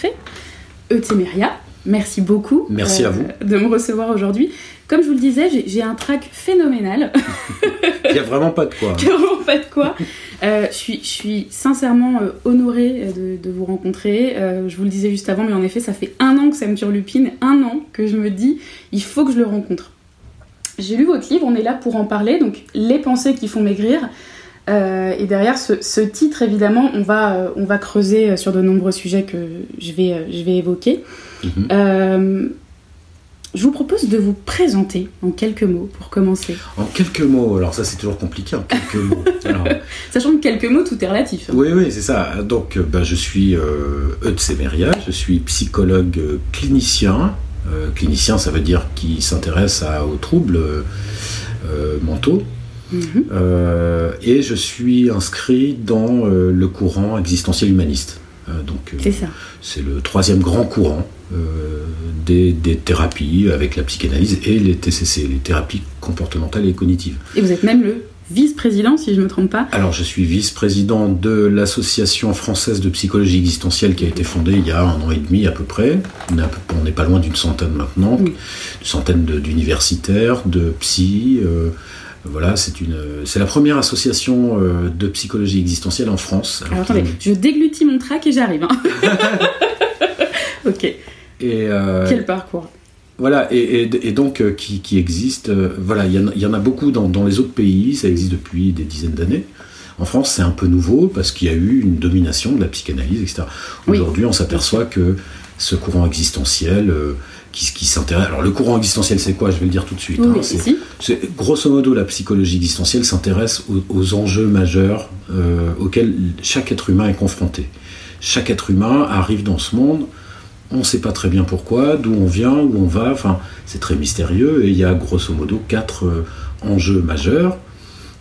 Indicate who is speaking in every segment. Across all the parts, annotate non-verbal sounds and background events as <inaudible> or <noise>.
Speaker 1: Parfait. Eutéméria, merci beaucoup
Speaker 2: Merci à vous.
Speaker 1: de me recevoir aujourd'hui. Comme je vous le disais, j'ai- un track phénoménal. <laughs>
Speaker 2: Il n'y a vraiment pas de quoi. <laughs>
Speaker 1: Clairement pas de quoi. Euh, je, suis, je suis sincèrement euh, honorée euh, de, de vous rencontrer. Euh, je vous le disais juste avant, mais en effet, ça fait un an que ça me turlupine, un an que je me dis, il faut que je le rencontre. J'ai lu votre livre, on est là pour en parler, donc les pensées qui font maigrir. Euh, et derrière ce, ce titre, évidemment, on va, euh, on va creuser euh, sur de nombreux sujets que je vais, euh, je vais évoquer.
Speaker 2: Mhm.
Speaker 1: Je vous propose de vous présenter en quelques mots pour commencer.
Speaker 2: En quelques mots, alors ça c'est toujours compliqué en quelques mots. <laughs> Alors,
Speaker 1: Sachant que quelques mots, tout est relatif. hein.
Speaker 2: oui, oui, c'est ça. Donc, ben, je suis Eutsemeria, je suis psychologue clinicien. Clinicien, ça veut dire qui s'intéresse aux troubles mentaux.
Speaker 1: Mhm.
Speaker 2: Euh, et je suis inscrit dans euh, le courant existentiel humaniste. Euh, donc, euh,
Speaker 1: C'est ça.
Speaker 2: c'est le troisième grand courant des, des thérapies avec la psychanalyse et les TCC, les thérapies comportementales et cognitives.
Speaker 1: Et vous êtes même le vice-président, si je ne me trompe pas.
Speaker 2: Alors, je suis vice-président de l'Association française de psychologie existentielle qui a été fondée il y a un an et demi à peu près. On n'est pas loin d'une centaine maintenant,
Speaker 1: Oui.
Speaker 2: une centaine de- d'universitaires, de psy. Euh, voilà, c'est une, c'est la première association euh, de psychologie existentielle en France.
Speaker 1: Alors attendez, je déglutis mon track et j'arrive. hein. <laughs> ok,
Speaker 2: Et, euh,
Speaker 1: quel parcours.
Speaker 2: Voilà, et, et- et donc euh, qui, qui existe, euh, voilà, il y, en a- il y en a beaucoup dans, dans les autres pays, ça existe depuis des dizaines d'années. En France, c'est un peu nouveau parce qu'il y a eu une domination de la psychanalyse, etc.
Speaker 1: Oui.
Speaker 2: Aujourd'hui, on s'aperçoit que ce courant existentiel euh, qui, qui s'intéresse. Alors, le courant existentiel, c'est quoi? Je vais le dire tout de suite.
Speaker 1: Oui,
Speaker 2: hein, c'est- c'est- grosso modo, la psychologie existentielle s'intéresse aux, aux enjeux majeurs euh, auxquels chaque être humain est confronté. Chaque être humain arrive dans ce monde, on ne sait pas très bien pourquoi, d'où on vient, où on va, enfin, c'est très mystérieux, et il y a grosso modo quatre euh, enjeux majeurs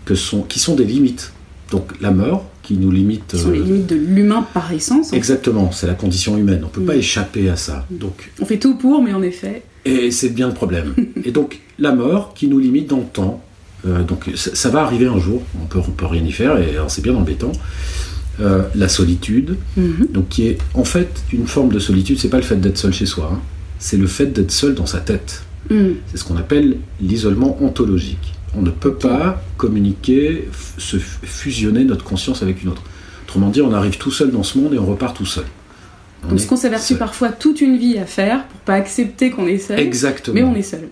Speaker 2: que sont, qui sont des limites. Donc la mort, qui nous limite...
Speaker 1: Ce sont les
Speaker 2: euh,
Speaker 1: limites de l'humain par essence. hein.
Speaker 2: Exactement, c'est la condition humaine, on ne peut pas
Speaker 1: Mm.
Speaker 2: échapper à ça. Donc
Speaker 1: On fait tout pour, mais en effet.
Speaker 2: et c'est bien le problème. <laughs> Et donc, la mort qui nous limite dans le temps. Euh, donc, ça, ça va arriver un jour, on peut, on peut rien y faire, et alors c'est bien embêtant. Euh, la solitude,
Speaker 1: Mhm.
Speaker 2: donc qui est en fait une forme de solitude, c'est pas le fait d'être seul chez soi, hein. c'est le fait d'être seul dans sa tête.
Speaker 1: Mhm.
Speaker 2: C'est ce qu'on appelle l'isolement ontologique. On ne peut pas communiquer, se fusionner notre conscience avec une autre. Autrement dit, on arrive tout seul dans ce monde et on repart tout seul. On
Speaker 1: Donc ce qu'on s'avertit parfois toute une vie à faire pour pas accepter qu'on est seul.
Speaker 2: Exactement.
Speaker 1: Mais on est seul.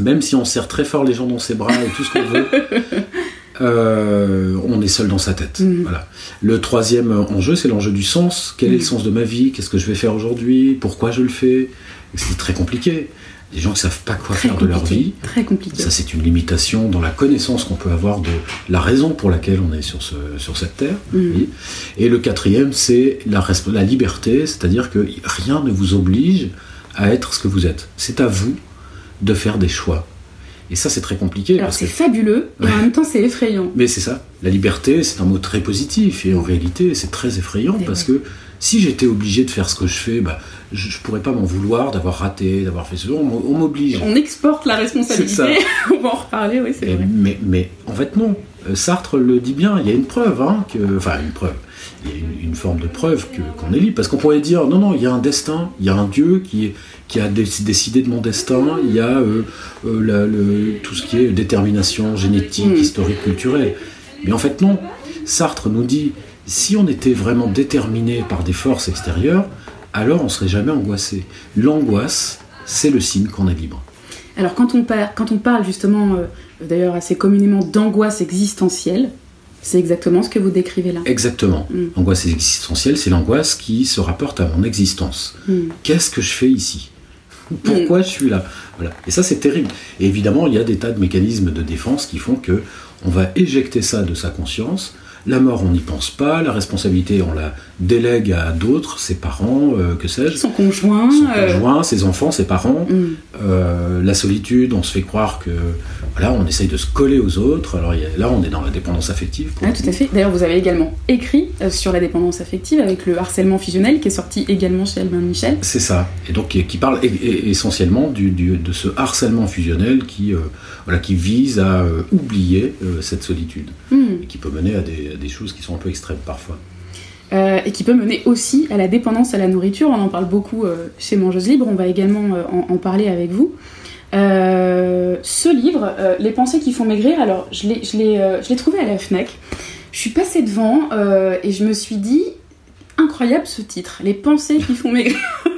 Speaker 2: même si on serre très fort les gens dans ses bras et tout ce qu'on veut, <laughs> euh, on est seul dans sa tête.
Speaker 1: Mhm.
Speaker 2: Voilà. Le troisième enjeu, c'est l'enjeu du sens. Quel est
Speaker 1: Mhm.
Speaker 2: le sens de ma vie? Qu'est-ce que je vais faire aujourd'hui? Pourquoi je le fais? C'est très compliqué. Les gens ne savent pas quoi
Speaker 1: Très
Speaker 2: faire de leur vie.
Speaker 1: Très compliqué.
Speaker 2: Ça, c'est une limitation dans la connaissance qu'on peut avoir de la raison pour laquelle on est sur, ce, sur cette terre. Oui. Et le quatrième, c'est la, la liberté, c'est-à-dire que rien ne vous oblige à être ce que vous êtes. C'est à vous de faire des choix. Et ça, c'est très compliqué.
Speaker 1: Alors c'est
Speaker 2: que-
Speaker 1: fabuleux, et en même temps c'est effrayant.
Speaker 2: Mais c'est ça. La liberté, c'est un mot très positif. Et en réalité, c'est très effrayant parce que si j'étais obligé de faire ce que je fais, bah, je, je pourrais pas m'en vouloir d'avoir raté, d'avoir fait ce. On, m- on m'oblige.
Speaker 1: On exporte la responsabilité, <laughs> on va en reparler, oui c'est vrai.
Speaker 2: mais, mais en fait, non. Euh, Sartre le dit bien, il y a une preuve, hein, que, enfin une preuve, il y a une, une forme de preuve que- qu'on est libre, parce qu'on pourrait dire, non, non, il y a un destin, il y a un Dieu qui, a dé- décidé de mon destin, il y a euh, euh, la- le- tout ce qui est détermination génétique,
Speaker 1: Mm.
Speaker 2: historique, culturelle. Mais en fait, non. Sartre nous dit, si on était vraiment déterminé par des forces extérieures, alors on serait jamais angoissé. L'angoisse, c'est le signe qu'on est libre.
Speaker 1: Alors quand on, par- quand on parle justement, euh, d'ailleurs assez communément, d'angoisse existentielle, c'est exactement ce que vous décrivez là.
Speaker 2: Exactement.
Speaker 1: Mm.
Speaker 2: L'angoisse existentielle, c'est l'angoisse qui se rapporte à mon existence.
Speaker 1: Hmm.
Speaker 2: Qu'est-ce que je fais ici? Pourquoi je suis là? Voilà. Et ça, c'est terrible. Et évidemment, il y a des tas de mécanismes de défense qui font que on va éjecter ça de sa conscience. La mort, on n'y pense pas. La responsabilité, on la délègue à d'autres, ses parents, euh, que sais-je,
Speaker 1: Son conjoint.
Speaker 2: son
Speaker 1: euh,
Speaker 2: conjoint, ses enfants, ses parents.
Speaker 1: hmm.
Speaker 2: Euh, la solitude, on se fait croire que voilà, on essaye de se coller aux autres. Alors là, on est dans la dépendance affective.
Speaker 1: Ah, tout à fait. D'ailleurs, vous avez également écrit sur la dépendance affective avec le harcèlement fusionnel qui est sorti également chez Albin Michel.
Speaker 2: C'est ça. Et donc qui, qui parle e- e- essentiellement du, du- de ce harcèlement fusionnel qui, voilà, qui vise à oublier cette solitude
Speaker 1: Hmm.
Speaker 2: et qui peut mener à des, à des choses qui sont un peu extrêmes parfois.
Speaker 1: Et qui peut mener aussi à la dépendance à la nourriture. On en parle beaucoup chez Mangeuse Libre, on va également en, en, parler avec vous. ce livre, Les pensées qui font maigrir, alors je l'ai trouvé à la FNAC. Je suis passée devant et je me suis dit, incroyable ce titre, Les pensées qui font maigrir. <laughs>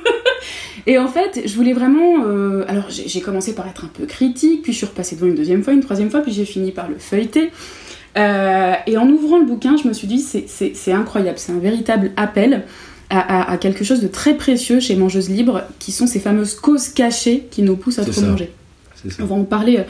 Speaker 1: Et en fait, je voulais vraiment. Euh, alors, j'ai commencé par être un peu critique, puis je suis repassée devant une deuxième fois, une troisième fois, puis j'ai fini par le feuilleter. Euh, et en ouvrant le bouquin, je me suis dit, c'est incroyable, c'est un véritable appel à, quelque chose de très précieux chez Mangeuse Libre, qui sont ces fameuses causes cachées qui nous poussent à trop manger. On va en parler,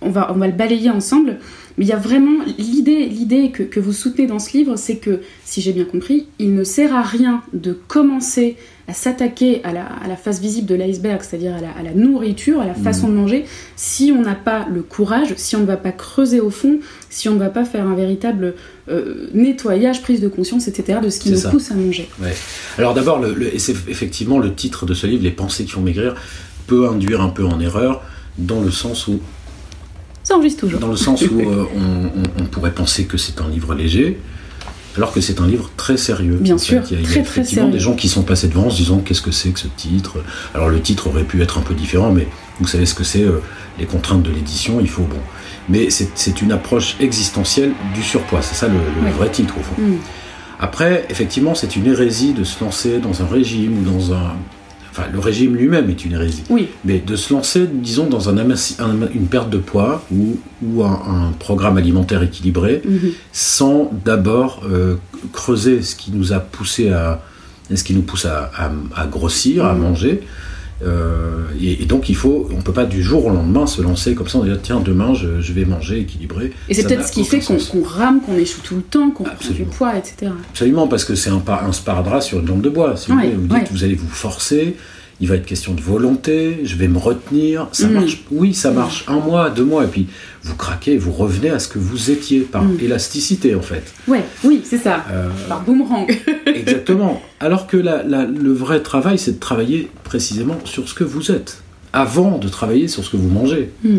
Speaker 1: on va, on va le balayer ensemble. Mais il y a vraiment l'idée, l'idée que, que, vous soutenez dans ce livre, c'est que, si j'ai bien compris, il ne sert à rien de commencer à s'attaquer à la, à la, face visible de l'iceberg, c'est-à-dire à la, à la, nourriture, à la façon de manger, si on n'a pas le courage, si on ne va pas creuser au fond, si on ne va pas faire un véritable euh, nettoyage, prise de conscience, etc., de ce qui nous pousse à manger.
Speaker 2: Ouais. Alors d'abord, le, le, c'est effectivement le titre de ce livre, Les pensées qui font maigrir, peut induire un peu en erreur, dans le sens où
Speaker 1: ça enregistre toujours.
Speaker 2: Dans le sens où euh, on, on, pourrait penser que c'est un livre léger, alors que c'est un livre très sérieux.
Speaker 1: Bien sûr,
Speaker 2: il y a, il y a effectivement des gens qui sont passés devant en se disant qu'est-ce que c'est que ce titre? Alors le titre aurait pu être un peu différent, mais vous savez ce que c'est, euh, les contraintes de l'édition, il faut bon. Mais c'est une approche existentielle du surpoids, c'est ça le, le vrai titre au fond. Mm. Après, effectivement, c'est une hérésie de se lancer dans un régime ou dans un, Enfin, le régime lui-même est une hérésie.
Speaker 1: Oui.
Speaker 2: Mais de se lancer, disons, dans un, une perte de poids ou, ou un, programme alimentaire équilibré, mhm. sans d'abord euh, creuser ce qui nous a poussé à, ce qui nous pousse à, à, grossir, à mhm. manger. Euh, et, donc il faut, on peut pas du jour au lendemain se lancer comme ça, on dire tiens demain je, je vais manger équilibré.
Speaker 1: Et c'est peut-être ce qui fait qu'on rame, qu'on échoue tout le temps, qu'on prend du poids, etc.
Speaker 2: Absolument parce que c'est un, un sparadrap sur une lampe de bois. Si vous, vous dites vous allez vous forcer, il va être question de volonté, je vais me retenir, ça mm. marche, oui, ça marche un mois, deux mois, et puis vous craquez, vous revenez à ce que vous étiez, par mm. élasticité en fait.
Speaker 1: Ouais, oui, c'est ça, euh, par boomerang. <laughs>
Speaker 2: exactement. Alors que le vrai travail, c'est de travailler précisément sur ce que vous êtes, avant de travailler sur ce que vous mangez. Mm.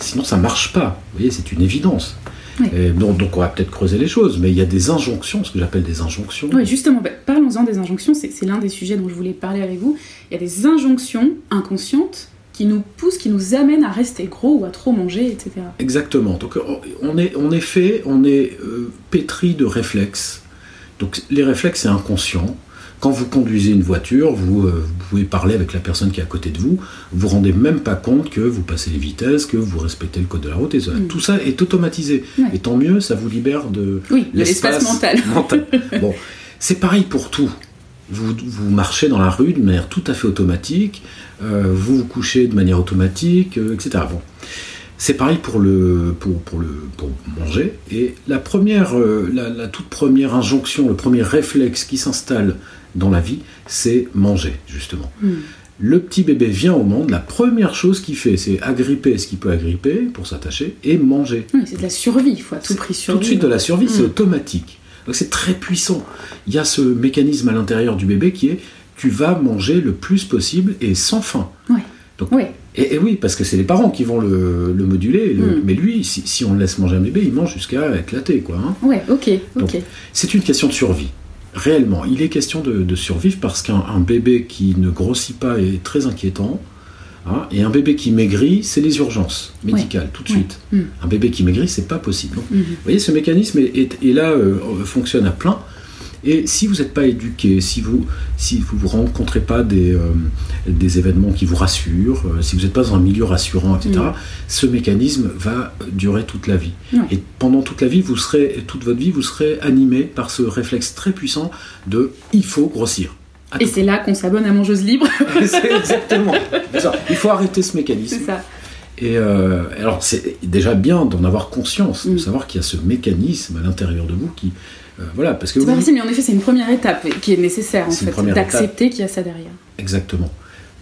Speaker 2: Sinon, ça marche pas. Vous voyez, c'est une évidence. Donc, donc, on va peut-être creuser les choses, mais il y a des injonctions, ce que j'appelle des injonctions.
Speaker 1: Oui, justement, bah, parlons-en des injonctions, c'est l'un des sujets dont je voulais parler avec vous. Il y a des injonctions inconscientes qui nous poussent, qui nous amènent à rester gros ou à trop manger, etc.
Speaker 2: Exactement. Donc on est, on est fait, on est euh, pétri de réflexes. Donc les réflexes, c'est inconscient. Quand vous conduisez une voiture, vous, euh, pouvez parler avec la personne qui est à côté de vous, vous vous rendez même pas compte que vous passez les vitesses, que vous respectez le code de la route, et mm. tout ça est automatisé. Et tant mieux, ça vous libère de
Speaker 1: l'espace <laughs> mental.
Speaker 2: Bon, c'est pareil pour tout. Vous, vous, marchez dans la rue de manière tout à fait automatique, euh, vous vous couchez de manière automatique, euh, etc. Bon. C'est pareil pour, le, pour, pour, le, pour manger. Et la, première, la, la, toute première injonction, le premier réflexe qui s'installe dans la vie, c'est manger, justement. Hmm. Le petit bébé vient au monde, la première chose qu'il fait, c'est agripper ce qu'il peut agripper pour s'attacher et manger.
Speaker 1: c'est de la survie, il faut à tout prix survivre.
Speaker 2: Tout de suite de la survie, c'est hmm. automatique. Donc c'est très puissant. Il y a ce mécanisme à l'intérieur du bébé qui est tu vas manger le plus possible et sans faim.
Speaker 1: Ouais.
Speaker 2: Donc, Et, oui, parce que c'est les parents qui vont le, moduler. Hmm. Mais lui, si, on le laisse manger un bébé, il mange jusqu'à éclater. Quoi, hein.
Speaker 1: Ouais, ok. ok.
Speaker 2: C'est une question de survie réellement, il est question de, survivre parce qu'un bébé qui ne grossit pas est très inquiétant. Hein, et un bébé qui maigrit, c'est les urgences médicales, tout de suite. Mm. Un bébé qui maigrit, c'est pas possible. Mm-hmm. Vous voyez, ce mécanisme est, là, euh, fonctionne à plein. Et si vous n'êtes pas éduqué, si vous si vous, vous rencontrez pas des, euh, des événements qui vous rassurent, euh, si vous n'êtes pas dans un milieu rassurant, etc., mm. ce mécanisme va durer toute la vie. Et pendant toute la vie, vous serez toute votre vie, vous serez animé par ce réflexe très puissant de il faut grossir.
Speaker 1: Et c'est là qu'on s'abonne à Mangeuse Libre. <laughs>
Speaker 2: exactement. Il faut arrêter ce mécanisme.
Speaker 1: C'est ça.
Speaker 2: Et euh, alors, c'est déjà bien d'en avoir conscience, de mm. savoir qu'il y a ce mécanisme à l'intérieur de vous qui, euh, voilà, parce que
Speaker 1: c'est pas facile, mais en effet, c'est une première étape qui est nécessaire en fait, d'accepter qu'il y a ça derrière.
Speaker 2: Exactement.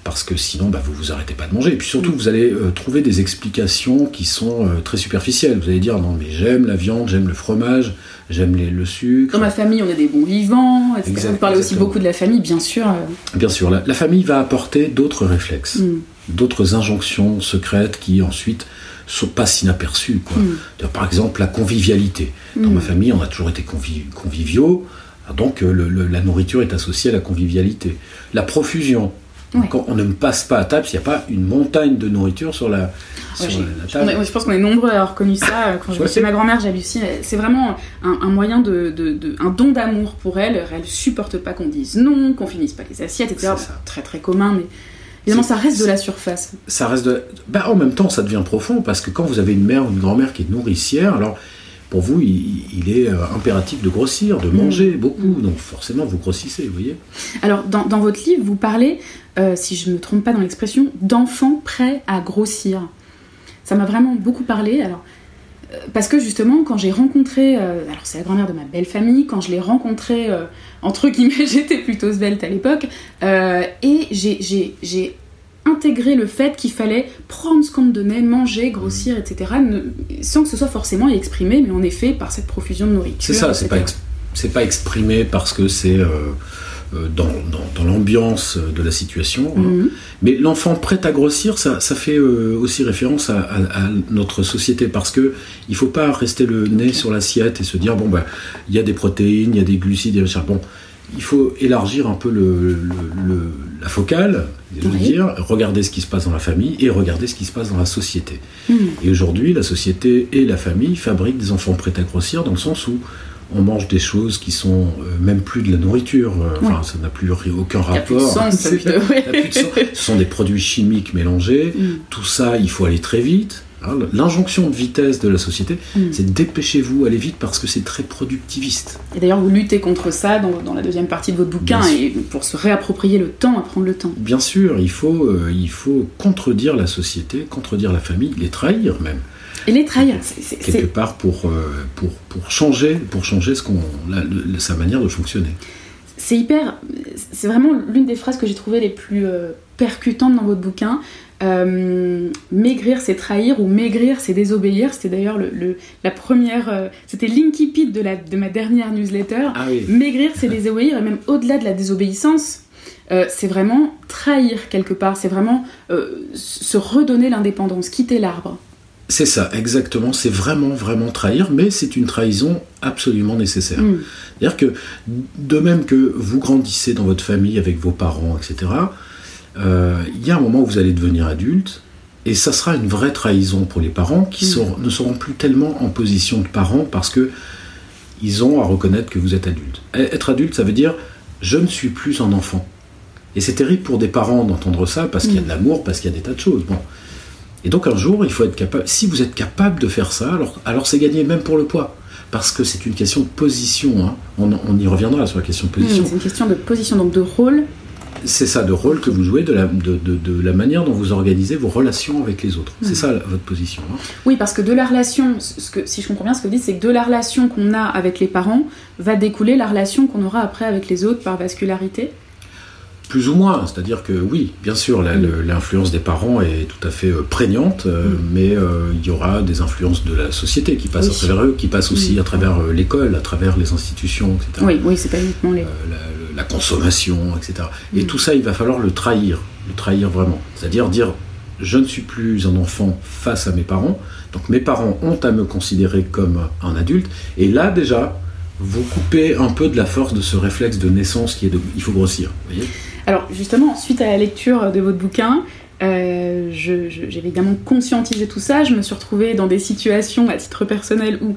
Speaker 2: Parce que sinon, bah, vous vous arrêtez pas de manger. Et puis surtout, vous allez euh, trouver des explications qui sont euh, très superficielles. Vous allez dire non, mais j'aime la viande, j'aime le fromage, j'aime le sucre.
Speaker 1: Dans ma famille, on est des bons vivants. Etc. vous parlez aussi beaucoup de la famille, bien sûr.
Speaker 2: Bien sûr, la, famille va apporter d'autres réflexes, mm. d'autres injonctions secrètes qui ensuite passe inaperçu. Quoi. Hmm. Par exemple, la convivialité. Dans ma hmm. famille, on a toujours été conviviaux. Donc euh, le- le- la nourriture est associée à la convivialité. La profusion.
Speaker 1: Ouais.
Speaker 2: Quand on ne passe pas à table, s'il n'y a pas une montagne de nourriture sur la, sur table.
Speaker 1: est- je pense qu'on est nombreux à avoir connu ça. euh, Quand je chez ma grand-mère, j'hallucine. C'est vraiment un, un moyen de, de- de- un don d'amour pour elle. Elle supporte pas qu'on dise non, qu'on finisse pas les assiettes, etc. Très très commun, mais évidemment ça reste de la surface.
Speaker 2: ça reste de... bah, en même temps ça devient profond parce que quand vous avez une mère ou une grand-mère qui est nourricière alors pour vous il, il est euh, impératif de grossir de manger beaucoup donc forcément vous grossissez vous voyez
Speaker 1: Alors dans, dans votre livre, vous parlez, euh, si je ne me trompe pas dans l'expression, d'enfants prêts à grossir. Ça m'a vraiment beaucoup parlé. Alors euh, parce que justement, quand j'ai rencontré, alors c'est la grand-mère de ma belle famille, quand je l'ai rencontrée, entre guillemets, <laughs> j'étais plutôt svelte à l'époque, euh, et j'ai- intégré le fait qu'il fallait prendre ce qu'on me donnait, manger, grossir, etc., ne- sans que ce soit forcément exprimé, mais en effet par cette profusion de nourriture.
Speaker 2: c'est ça c'est pas,
Speaker 1: etc.
Speaker 2: ex- pas exprimé parce que c'est euh, dans, dans- dans l'ambiance de la situation hein.
Speaker 1: Mhm.
Speaker 2: mais l'enfant prêt à grossir ça, ça fait euh, aussi référence à, à- à notre société parce que il faut pas rester le nez sur l'assiette et se dire bon bah il y a des protéines il y a des glucides il y a des charbon il faut élargir un peu le, le- le- la focale, je veux
Speaker 1: Oui.
Speaker 2: dire, regarder ce qui se passe dans la famille et regarder ce qui se passe dans la société.
Speaker 1: Mhm.
Speaker 2: Et aujourd'hui, la société et la famille fabriquent des enfants prêts à grossir dans le sens où on mange des choses qui sont euh, même plus de la nourriture, euh, enfin ça n'a plus aucun
Speaker 1: Il n'y a plus de
Speaker 2: rapport. <laughs> plus de. Ce sont des produits chimiques mélangés,
Speaker 1: Mm.
Speaker 2: tout ça, il faut aller très vite. L'injonction de vitesse de la société,
Speaker 1: Mm.
Speaker 2: c'est dépêchez-vous, allez vite parce que c'est très productiviste.
Speaker 1: Et d'ailleurs, vous luttez contre ça dans, dans la deuxième partie de votre bouquin, et pour se réapproprier le temps, à prendre le temps.
Speaker 2: Bien sûr, il faut, euh, il faut contredire la société, contredire la famille, les trahir même.
Speaker 1: Et les trahir, c'est-
Speaker 2: quelque part pour, euh, pour, pour changer, pour changer ce qu'on, sa manière de fonctionner.
Speaker 1: c'est hyper. C'est vraiment l'une des phrases que j'ai trouvées les plus euh, percutantes dans votre bouquin. Euh, maigrir, c'est trahir, ou maigrir, c'est désobéir. C'était d'ailleurs le, le- la première. euh, C'était l'incipit de, la, de ma dernière newsletter.
Speaker 2: Ah oui.
Speaker 1: Maigrir, c'est <laughs> désobéir, et même au-delà de la désobéissance, euh, c'est vraiment trahir quelque part. C'est vraiment euh, se redonner l'indépendance, quitter l'arbre.
Speaker 2: C'est ça, exactement. C'est vraiment, vraiment trahir, mais c'est une trahison absolument nécessaire.
Speaker 1: Mm.
Speaker 2: C'est-à-dire que, de même que vous grandissez dans votre famille avec vos parents, etc., euh, il y a un moment où vous allez devenir adulte, et ça sera une vraie trahison pour les parents qui
Speaker 1: Mm.
Speaker 2: ne seront plus tellement en position de parents parce que ils ont à reconnaître que vous êtes adulte. Et Être adulte, ça veut dire je ne suis plus un enfant. Et c'est terrible pour des parents d'entendre ça parce qu'il y a
Speaker 1: Mm.
Speaker 2: de l'amour, parce qu'il y a des tas de choses. Bon. Et donc un jour, il faut être capable. Si vous êtes capable de faire ça, alors, alors c'est gagné même pour le poids. Parce que c'est une question de position. hein. On, on y reviendra sur la question de position.
Speaker 1: Mm, c'est une question de position, donc de rôle.
Speaker 2: C'est ça, de rôle que vous jouez, de la, de, de- de la manière dont vous organisez vos relations avec les autres. C'est ça la- votre position. hein.
Speaker 1: Oui, parce que de la relation, ce que, si je comprends bien ce que vous dites, c'est que de la relation qu'on a avec les parents va découler la relation qu'on aura après avec les autres par vascularité.
Speaker 2: Plus ou moins, c'est-à-dire que oui, bien sûr, l'influence des parents est tout à fait euh, prégnante, euh,
Speaker 1: Mm.
Speaker 2: mais euh, il y aura des influences de la société qui passent
Speaker 1: Oui.
Speaker 2: à travers eux, qui passent aussi
Speaker 1: Mm.
Speaker 2: à travers l'école, à travers les institutions, etc.
Speaker 1: Oui, oui, c'est pas uniquement les.
Speaker 2: Euh, la, le- la consommation, etc. Et
Speaker 1: Mm.
Speaker 2: tout ça, il va falloir le trahir, le trahir vraiment. C'est-à-dire dire, je ne suis plus un enfant face à mes parents, donc mes parents ont à me considérer comme un adulte, et là déjà, vous coupez un peu de la force de ce réflexe de naissance qui est de, il faut grossir. vous voyez?
Speaker 1: Alors justement, suite à la lecture de votre bouquin, euh, j'ai évidemment conscientisé tout ça. Je me suis retrouvée dans des situations à titre personnel où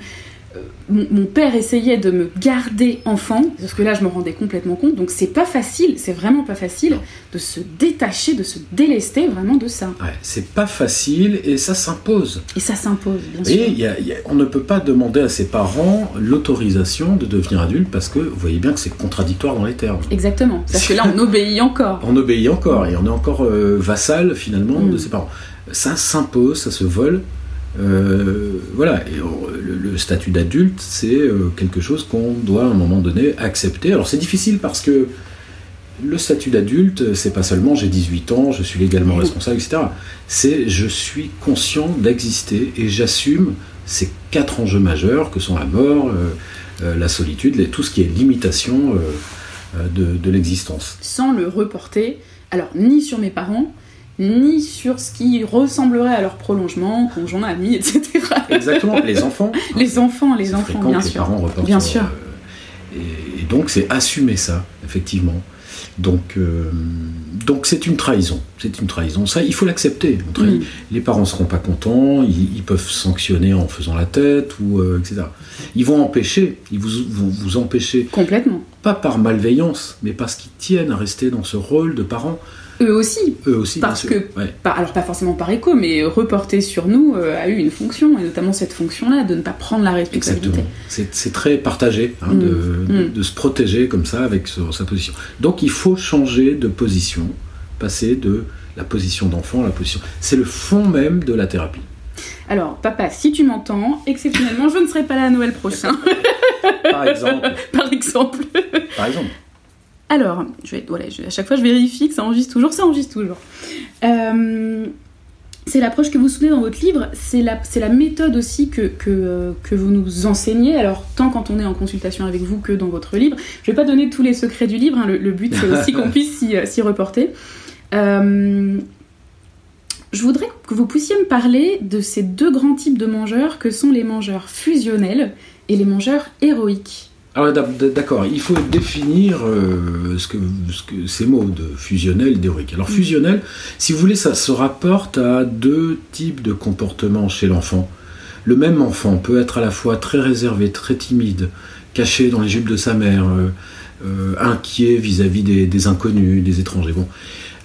Speaker 1: mon, mon père essayait de me garder enfant, parce que là je me rendais complètement compte. Donc c'est pas facile, c'est vraiment pas facile
Speaker 2: Non.
Speaker 1: de se détacher, de se délester vraiment de ça.
Speaker 2: Ouais, c'est pas facile et ça s'impose.
Speaker 1: Et ça s'impose, bien
Speaker 2: Vous
Speaker 1: sûr.
Speaker 2: y a- il y a- on ne peut pas demander à ses parents l'autorisation de devenir adulte parce que vous voyez bien que c'est contradictoire dans les termes.
Speaker 1: Exactement. Parce que là on <laughs> obéit encore.
Speaker 2: On obéit encore et on est encore euh, vassal finalement
Speaker 1: Mm.
Speaker 2: de ses parents. Ça s'impose, ça se vole. Euh, voilà, et on- le, statut d'adulte, c'est euh, quelque chose qu'on doit à un moment donné accepter. Alors c'est difficile parce que le statut d'adulte, c'est pas seulement j'ai 18 ans, je suis légalement responsable, etc. C'est je suis conscient d'exister et j'assume ces quatre enjeux majeurs que sont la mort, euh, euh, la solitude, tout ce qui est limitation euh, euh, de l'existence.
Speaker 1: sans le reporter, alors ni sur mes parents, ni sur ce qui ressemblerait à leur prolongement, conjoint, ami, etc.
Speaker 2: Exactement, les <laughs> enfants.
Speaker 1: Les enfants, les enfants, bien
Speaker 2: les
Speaker 1: sûr.
Speaker 2: parents
Speaker 1: Bien
Speaker 2: sur,
Speaker 1: sûr.
Speaker 2: euh, et, donc c'est assumer ça, effectivement. Donc, euh, donc c'est une trahison. C'est une trahison. Ça, il faut l'accepter. Les parents ne seront pas contents. Ils, ils peuvent sanctionner en faisant la tête ou euh, etc. Ils vont empêcher. Ils vous, vont vous empêcher,
Speaker 1: Complètement.
Speaker 2: pas par malveillance, mais parce qu'ils tiennent à rester dans ce rôle de parents.
Speaker 1: Eux aussi,
Speaker 2: Eux aussi.
Speaker 1: Parce
Speaker 2: bien sûr.
Speaker 1: que-
Speaker 2: Ouais.
Speaker 1: pas- alors pas forcément par écho, mais reporter sur nous euh, a eu une fonction, et notamment cette fonction-là, de ne pas prendre la responsabilité.
Speaker 2: Exactement. C'est très partagé hein,
Speaker 1: Mm.
Speaker 2: de, de-
Speaker 1: Mm.
Speaker 2: de se protéger comme ça avec ce- sa position. Donc il faut changer de position, passer de la position d'enfant à la position. C'est le fond même de la thérapie.
Speaker 1: Alors, papa, si tu m'entends, exceptionnellement, je ne serai pas là à Noël prochain,
Speaker 2: Par exemple. <laughs>
Speaker 1: par exemple.
Speaker 2: par exemple.
Speaker 1: Alors, je vais, voilà, je- à chaque fois je vérifie que ça enregistre toujours, ça enregistre toujours. Euh, c'est l'approche que vous soutenez dans votre livre, c'est la, méthode aussi que, que, euh, que vous nous enseignez, alors tant quand on est en consultation avec vous que dans votre livre. Je vais pas donner tous les secrets du livre, hein, le, le but c'est aussi qu'on <laughs> puisse s'y, euh, s'y reporter. Euh, je voudrais que vous puissiez me parler de ces deux grands types de mangeurs que sont les mangeurs fusionnels et les mangeurs héroïques.
Speaker 2: Alors d'ac- d'accord, il faut définir euh, ce que, ce que- ces mots de fusionnel et d'héroïque. Alors fusionnel, si vous voulez, ça se rapporte à deux types de comportements chez l'enfant. Le même enfant peut être à la fois très réservé, très timide, caché dans les jupes de sa mère, euh, euh, inquiet vis-à-vis des, des inconnus, des étrangers. Bon.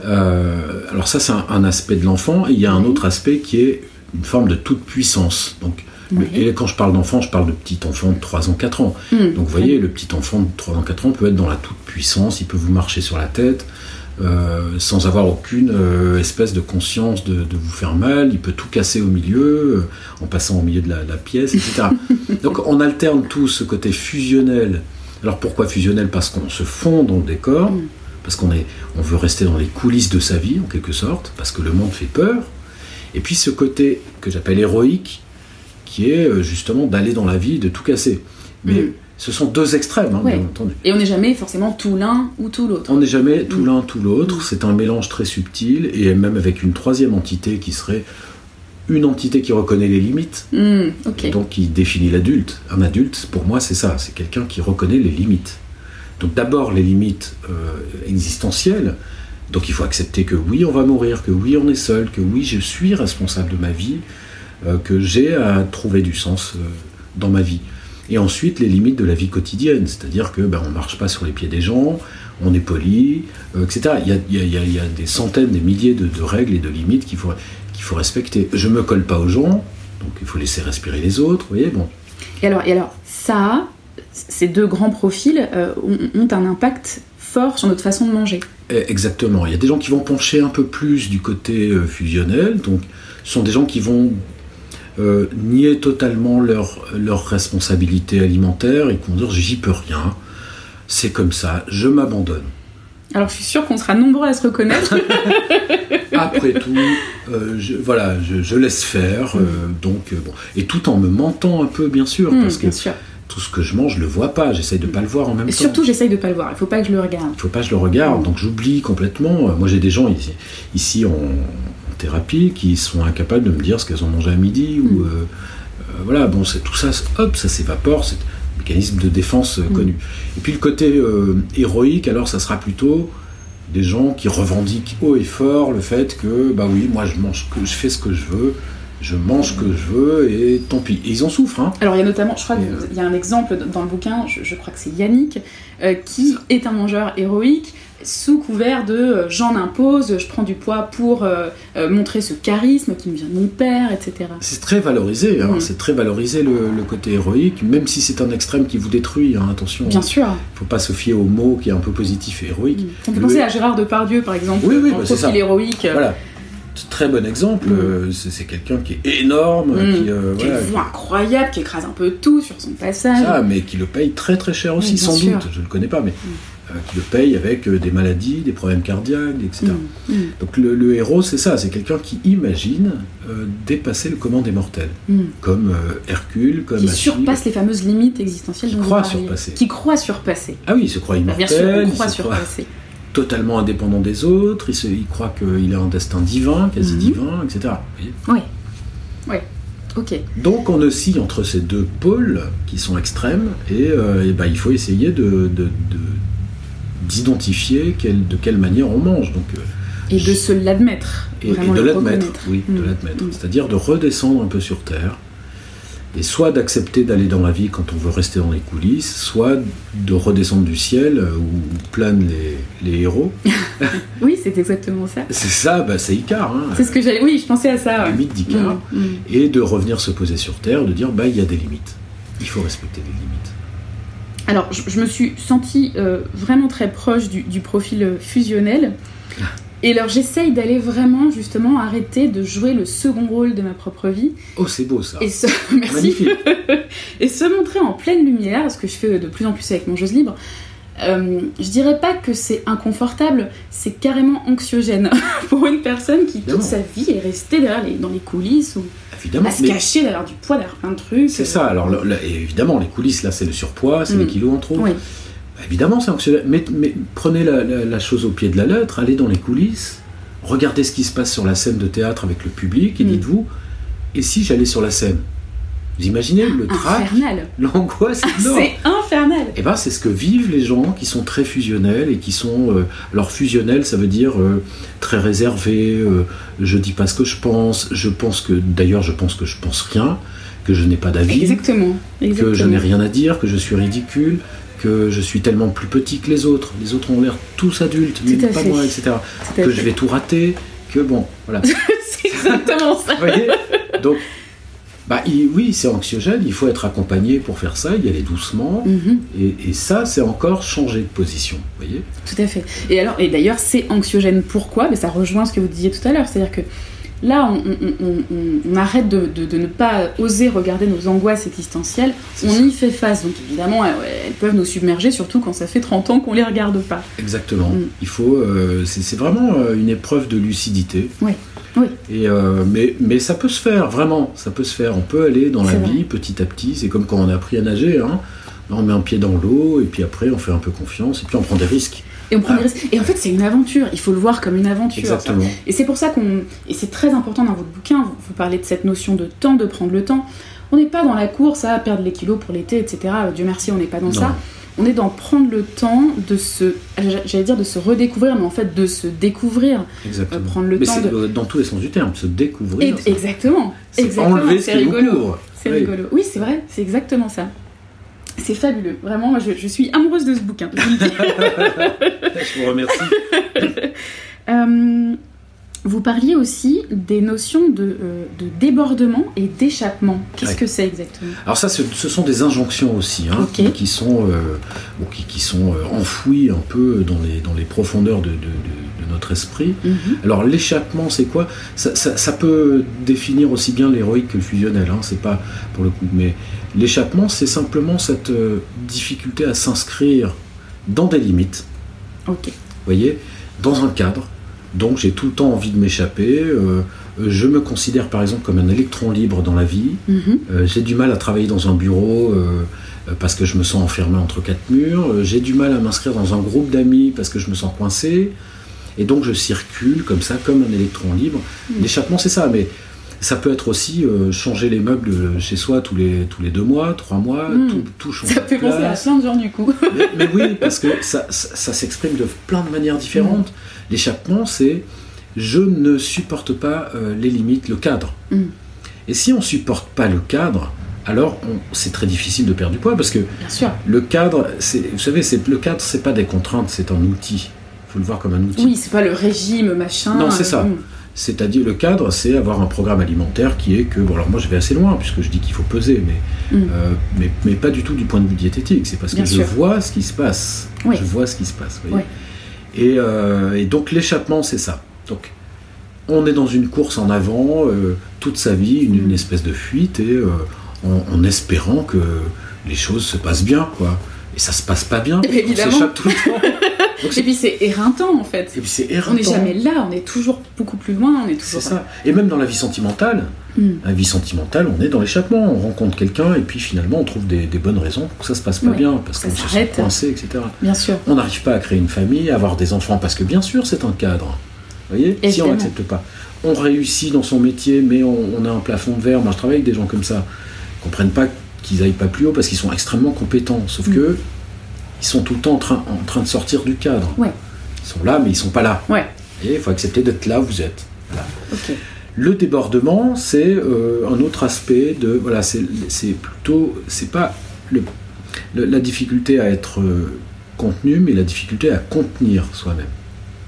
Speaker 2: Alors ça, c'est un, un aspect de l'enfant, et il y a un
Speaker 1: Oui.
Speaker 2: autre aspect qui est une forme de toute puissance. Donc,
Speaker 1: Oui.
Speaker 2: et quand je parle d'enfant, je parle de petit enfant de 3 ans, 4 ans.
Speaker 1: Hmm.
Speaker 2: Donc vous voyez, le petit enfant de 3 ans, 4 ans peut être dans la toute puissance, il peut vous marcher sur la tête euh, sans avoir aucune euh, espèce de conscience de, de vous faire mal, il peut tout casser au milieu, euh, en passant au milieu de la, la pièce, etc. <laughs> Donc on alterne tout ce côté fusionnel. Alors pourquoi fusionnel? Parce qu'on se fond dans le décor,
Speaker 1: Mm.
Speaker 2: parce qu'on est, on veut rester dans les coulisses de sa vie, en quelque sorte, parce que le monde fait peur. Et puis ce côté que j'appelle héroïque, qui est euh, justement d'aller dans la vie, de tout casser. Mais
Speaker 1: Mm.
Speaker 2: ce sont deux extrêmes, hein,
Speaker 1: Ouais.
Speaker 2: bien entendu.
Speaker 1: Et on n'est jamais forcément tout l'un ou tout l'autre.
Speaker 2: On n'est jamais tout
Speaker 1: Mm.
Speaker 2: l'un, tout l'autre.
Speaker 1: Mm.
Speaker 2: C'est un mélange très subtil, et même avec une troisième entité qui serait une entité qui reconnaît les limites, et donc qui définit l'adulte. Un adulte, pour moi, c'est ça, c'est quelqu'un qui reconnaît les limites. Donc d'abord les limites euh, existentielles. Donc il faut accepter que oui, on va mourir, que oui, on est seul, que oui, je suis responsable de ma vie, que j'ai à trouver du sens euh, dans ma vie. Et ensuite les limites de la vie quotidienne, c'est-à-dire que ben, on marche pas sur les pieds des gens, on est poli, euh, etc. Il y, a, il y a- il y a- il y a des centaines, des milliers de, de règles et de limites qu'il faut, qu'il faut respecter. Je me colle pas aux gens, donc il faut laisser respirer les autres, vous voyez, bon.
Speaker 1: Et alors, et alors, ça, ces deux grands profils euh, ont, ont un impact fort sur notre façon de manger.
Speaker 2: Eh, Exactement. Il y a des gens qui vont pencher un peu plus du côté euh, fusionnel. Donc, ce sont des gens qui vont euh, nier totalement leur, leur responsabilité alimentaire et qui vont dire j'y peux rien. C'est comme ça, je m'abandonne.
Speaker 1: Alors, je suis sûre qu'on sera nombreux à se reconnaître. <laughs>
Speaker 2: Après tout, euh, je, voilà, je, je laisse faire. euh, donc, bon. Et tout en me mentant un peu, bien sûr,
Speaker 1: Hmm,
Speaker 2: parce que
Speaker 1: sûr.
Speaker 2: tout ce que je mange, je le vois pas. J'essaye de pas le voir en même
Speaker 1: Et
Speaker 2: temps.
Speaker 1: surtout, j'essaye de pas le voir. Il faut pas que je le regarde.
Speaker 2: Il faut pas que je le regarde, donc j'oublie complètement. Moi, j'ai des gens ici, ici en thérapie qui sont incapables de me dire ce qu'elles ont mangé à midi ou
Speaker 1: Mm.
Speaker 2: euh, euh, voilà. Bon, c'est tout ça, hop, ça s'évapore. C'est un mécanisme de défense euh,
Speaker 1: Mm.
Speaker 2: connu. Et puis le côté héroïque, alors ça sera plutôt des gens qui revendiquent haut et fort le fait que bah oui, moi je mange que je fais ce que je veux, je mange ce que je veux et tant pis. Et ils en souffrent, hein.
Speaker 1: Alors, il y a notamment, je crois qu'il y a un exemple dans le bouquin, je, je crois que c'est Yannick, euh, qui est un mangeur héroïque sous couvert de euh, j'en impose, je prends du poids pour euh, euh, montrer ce charisme qui me vient de mon père, etc.
Speaker 2: C'est très valorisé, hein,
Speaker 1: Mm.
Speaker 2: c'est très valorisé le, le côté héroïque, même si c'est un extrême qui vous détruit, hein, attention.
Speaker 1: Bien sûr.
Speaker 2: faut pas se fier au mot qui est un peu positif et héroïque.
Speaker 1: On peut
Speaker 2: Le-
Speaker 1: penser à Gérard Depardieu, par exemple,
Speaker 2: Oui, oui, bah,
Speaker 1: profil héroïque.
Speaker 2: Voilà. Très bon exemple,
Speaker 1: Mm.
Speaker 2: euh, c'est quelqu'un qui est énorme,
Speaker 1: Mm.
Speaker 2: qui, euh,
Speaker 1: qui
Speaker 2: voilà,
Speaker 1: incroyable, qui écrase un peu tout sur son passage.
Speaker 2: ça, mais qui le paye très très cher aussi,
Speaker 1: Oui,
Speaker 2: sans
Speaker 1: sûr.
Speaker 2: doute, je ne le connais pas, mais euh, qui le paye avec euh, des maladies, des problèmes cardiaques, etc.
Speaker 1: Mm, mm,
Speaker 2: Donc le, le héros, c'est ça, c'est quelqu'un qui imagine euh, dépasser le commun des mortels,
Speaker 1: mm.
Speaker 2: comme Hercule, comme
Speaker 1: Qui
Speaker 2: Achille.
Speaker 1: surpasse les fameuses limites existentielles
Speaker 2: Qui
Speaker 1: dont
Speaker 2: croit surpasser.
Speaker 1: Qui croit surpasser.
Speaker 2: Ah oui, il se croit
Speaker 1: Bah,
Speaker 2: immortel,
Speaker 1: bien sûr,
Speaker 2: il
Speaker 1: croit surpasser.
Speaker 2: Totalement indépendant des autres, il, se- il croit qu'il a un destin divin, quasi
Speaker 1: Mhm.
Speaker 2: divin, etc.
Speaker 1: Oui. Oui. Ok.
Speaker 2: Donc on oscille entre ces deux pôles qui sont extrêmes et, euh, et ben, il faut essayer de, de- de- d'identifier quelle- de quelle manière on mange. Donc, euh,
Speaker 1: Et de se l'admettre.
Speaker 2: et, de l'admettre, oui, de
Speaker 1: Mm.
Speaker 2: l'admettre.
Speaker 1: Mm.
Speaker 2: C'est-à-dire de redescendre un peu sur terre et soit d'accepter d'aller dans la vie quand on veut rester dans les coulisses, soit de redescendre du ciel euh, où planent les, les héros. <laughs>
Speaker 1: Oui, c'est exactement ça.
Speaker 2: C'est ça, bah, c'est Icar, hein,
Speaker 1: C'est ce que j'allais. Oui, je pensais à ça.
Speaker 2: le
Speaker 1: ouais.
Speaker 2: mythe d'Icar.
Speaker 1: Mm, mm.
Speaker 2: et de revenir se poser sur terre, de dire bah il y a des limites. Il faut respecter les limites.
Speaker 1: Alors, je, je me suis sentie euh, vraiment très proche du, du profil fusionnel. Et alors, j'essaye d'aller vraiment, justement, arrêter de jouer le second rôle de ma propre vie.
Speaker 2: Oh c'est beau ça.
Speaker 1: Et se... <laughs> Merci.
Speaker 2: Magnifique. <laughs>
Speaker 1: et se montrer en pleine lumière, ce que je fais de plus en plus avec mon J'ose libre. Euh, je dirais pas que c'est inconfortable, c'est carrément anxiogène <laughs> pour une personne qui toute sa vie est restée derrière les- dans les coulisses ou
Speaker 2: Évidemment.
Speaker 1: à se cacher derrière du poids, derrière plein de trucs.
Speaker 2: C'est ça. Alors là, évidemment les coulisses là c'est le surpoids, c'est
Speaker 1: Mm.
Speaker 2: les kilos en trop.
Speaker 1: Oui.
Speaker 2: Bah, évidemment c'est anxiogène. Mais, mais prenez la, la- la chose au pied de la lettre, allez dans les coulisses, regardez ce qui se passe sur la scène de théâtre avec le public et
Speaker 1: Mm.
Speaker 2: dites-vous et si j'allais sur la scène Vous imaginez le trac,
Speaker 1: Infernal. <laughs>
Speaker 2: l'angoisse énorme.
Speaker 1: C'est infernal.
Speaker 2: Eh ben, c'est ce que vivent les gens qui sont très fusionnels et qui sont. euh, alors, fusionnel, ça veut dire euh, très réservé, euh, je dis pas ce que je pense, je pense que. D'ailleurs, je pense que je pense rien, que je n'ai pas d'avis,
Speaker 1: Exactement.
Speaker 2: que je n'ai rien à dire, que je suis ridicule, que je suis tellement plus petit que les autres. Les autres ont l'air tous adultes, mais pas
Speaker 1: fait.
Speaker 2: moi, etc. Que
Speaker 1: fait.
Speaker 2: je vais tout rater, que bon, voilà. <laughs>
Speaker 1: c'est exactement ça.
Speaker 2: Vous voyez? Donc, bah, il- oui, c'est anxiogène, il faut être accompagné pour faire ça, y aller doucement.
Speaker 1: Mhm,
Speaker 2: Et, et ça, c'est encore changer de position, vous voyez?
Speaker 1: Tout à fait. Et alors, et d'ailleurs, c'est anxiogène. Pourquoi? Mais ça rejoint ce que vous disiez tout à l'heure. C'est-à-dire que là, on, on- on- on- on arrête de, de- de ne pas oser regarder nos angoisses existentielles. On
Speaker 2: ça.
Speaker 1: y fait face. Donc évidemment, elles, peuvent nous submerger, surtout quand ça fait 30 ans qu'on les regarde pas.
Speaker 2: Exactement.
Speaker 1: Mm.
Speaker 2: Il faut, euh, c'est vraiment euh, une épreuve de lucidité.
Speaker 1: Oui, oui.
Speaker 2: Et euh, mais, mais ça peut se faire, vraiment, ça peut se faire. On peut aller dans la
Speaker 1: vrai.
Speaker 2: vie petit à petit. C'est comme quand on a appris à nager. Hein. On met un pied dans l'eau et puis après on fait un peu confiance et puis on prend des risques.
Speaker 1: Et on prend des risques. Et en fait, c'est une aventure. Il faut le voir comme une aventure.
Speaker 2: Exactement.
Speaker 1: Et c'est pour ça qu'on. Et c'est très important dans votre bouquin, vous, vous parlez de cette notion de temps, de prendre le temps. On n'est pas dans la course à perdre les kilos pour l'été, etc. Dieu merci, on n'est pas dans
Speaker 2: Non.
Speaker 1: ça. On est dans prendre le temps de se. J'allais dire de se redécouvrir, mais en fait de se découvrir.
Speaker 2: Exactement.
Speaker 1: Euh, prendre le
Speaker 2: mais
Speaker 1: temps de-
Speaker 2: dans tous les sens du terme, se découvrir.
Speaker 1: Et- exactement.
Speaker 2: C'est
Speaker 1: exactement.
Speaker 2: enlever ce
Speaker 1: C'est rigolo. C'est
Speaker 2: Oui.
Speaker 1: rigolo. Oui, c'est vrai, c'est exactement ça. C'est fabuleux. Vraiment, je, je suis amoureuse de ce bouquin. <laughs> je vous.
Speaker 2: Je remercie. <laughs>
Speaker 1: Euh, vous parliez aussi des notions de, euh, de débordement et d'échappement. Qu'est-ce
Speaker 2: Ouais.
Speaker 1: que c'est exactement?
Speaker 2: Alors ça, ce, ce sont des injonctions aussi, hein, qui, qui sont, euh, qui, qui sont euh, enfouies un peu dans les, dans les profondeurs de, de- de- de notre esprit.
Speaker 1: Mhm.
Speaker 2: Alors l'échappement, c'est quoi? Ça, ça- ça peut définir aussi bien l'héroïque que le fusionnel, hein, c'est pas pour le coup. Mais l'échappement, c'est simplement cette euh, difficulté à s'inscrire dans des limites,
Speaker 1: Ok.
Speaker 2: vous voyez, dans un cadre. Donc j'ai tout le temps envie de m'échapper. euh, je me considère par exemple comme un électron libre dans la vie.
Speaker 1: Mhm.
Speaker 2: Euh, j'ai du mal à travailler dans un bureau euh, euh, parce que je me sens enfermé entre quatre murs. Euh, j'ai du mal à m'inscrire dans un groupe d'amis parce que je me sens coincé. Et donc je circule comme ça, comme un électron libre.
Speaker 1: Mm.
Speaker 2: L'échappement, c'est ça, mais ça peut être aussi euh, changer les meubles chez soi tous les, tous les deux mois, trois mois,
Speaker 1: Mm.
Speaker 2: tout, tout change
Speaker 1: Ça fait penser à
Speaker 2: place.
Speaker 1: plein de gens du coup.
Speaker 2: Mais, mais oui, parce que ça, ça, ça s'exprime de plein de manières différentes. L'échappement, c'est je ne supporte pas euh, les limites, le cadre.
Speaker 1: Mm.
Speaker 2: Et si on supporte pas le cadre, alors c'est très difficile de perdre du poids parce que
Speaker 1: Bien sûr.
Speaker 2: le cadre, vous savez, le cadre, c'est pas des contraintes, c'est un outil. Il faut le voir comme un outil.
Speaker 1: Oui, c'est pas le régime, machin.
Speaker 2: Non, c'est
Speaker 1: euh,
Speaker 2: ça. C'est-à-dire le cadre, c'est avoir un programme alimentaire qui est que, bon alors moi je vais assez loin puisque je dis qu'il faut peser, mais,
Speaker 1: Mm.
Speaker 2: euh, mais, mais pas du tout du point de vue diététique, c'est parce
Speaker 1: Bien
Speaker 2: que je vois ce qui se passe.
Speaker 1: Oui.
Speaker 2: Je vois ce qui se passe. vous voyez. Et, euh, et donc l'échappement, c'est ça. Donc on est dans une course en avant euh, toute sa vie, une, une espèce de fuite, et en, en espérant que les choses se passent bien, quoi. Et ça se passe pas bien. <laughs>
Speaker 1: Évidemment.
Speaker 2: On s'échappe tout le temps. <laughs> Donc,
Speaker 1: Et
Speaker 2: c'est-
Speaker 1: puis c'est éreintant en fait.
Speaker 2: et puis c'est
Speaker 1: On n'est jamais là, on est toujours beaucoup plus loin, on est
Speaker 2: C'est
Speaker 1: toujours.
Speaker 2: ça. Et même dans la vie sentimentale,
Speaker 1: Mm.
Speaker 2: la vie sentimentale, on est dans l'échappement. On rencontre quelqu'un et puis finalement on trouve des, des bonnes raisons pour que ça se passe pas bien, parce qu'on se sent coincé, etc.
Speaker 1: Bien sûr.
Speaker 2: On n'arrive pas à créer une famille, à avoir des enfants, parce que bien sûr c'est un cadre. Vous voyez Si on n'accepte pas. On réussit dans son métier, mais on, on a un plafond de verre. Moi, je travaille avec des gens comme ça. Ils comprennent pas qu'ils aillent pas plus haut parce qu'ils sont extrêmement compétents. Sauf
Speaker 1: Mm.
Speaker 2: que ils sont tout le temps en train, en train de sortir du cadre.
Speaker 1: Ouais.
Speaker 2: Ils sont là, mais ils sont pas là.
Speaker 1: Ouais,
Speaker 2: Et il faut accepter d'être là où vous êtes. Voilà. Le débordement, c'est euh, un autre aspect de voilà, c'est plutôt c'est pas le, le- la difficulté à être euh, contenu, mais la difficulté à contenir soi-même.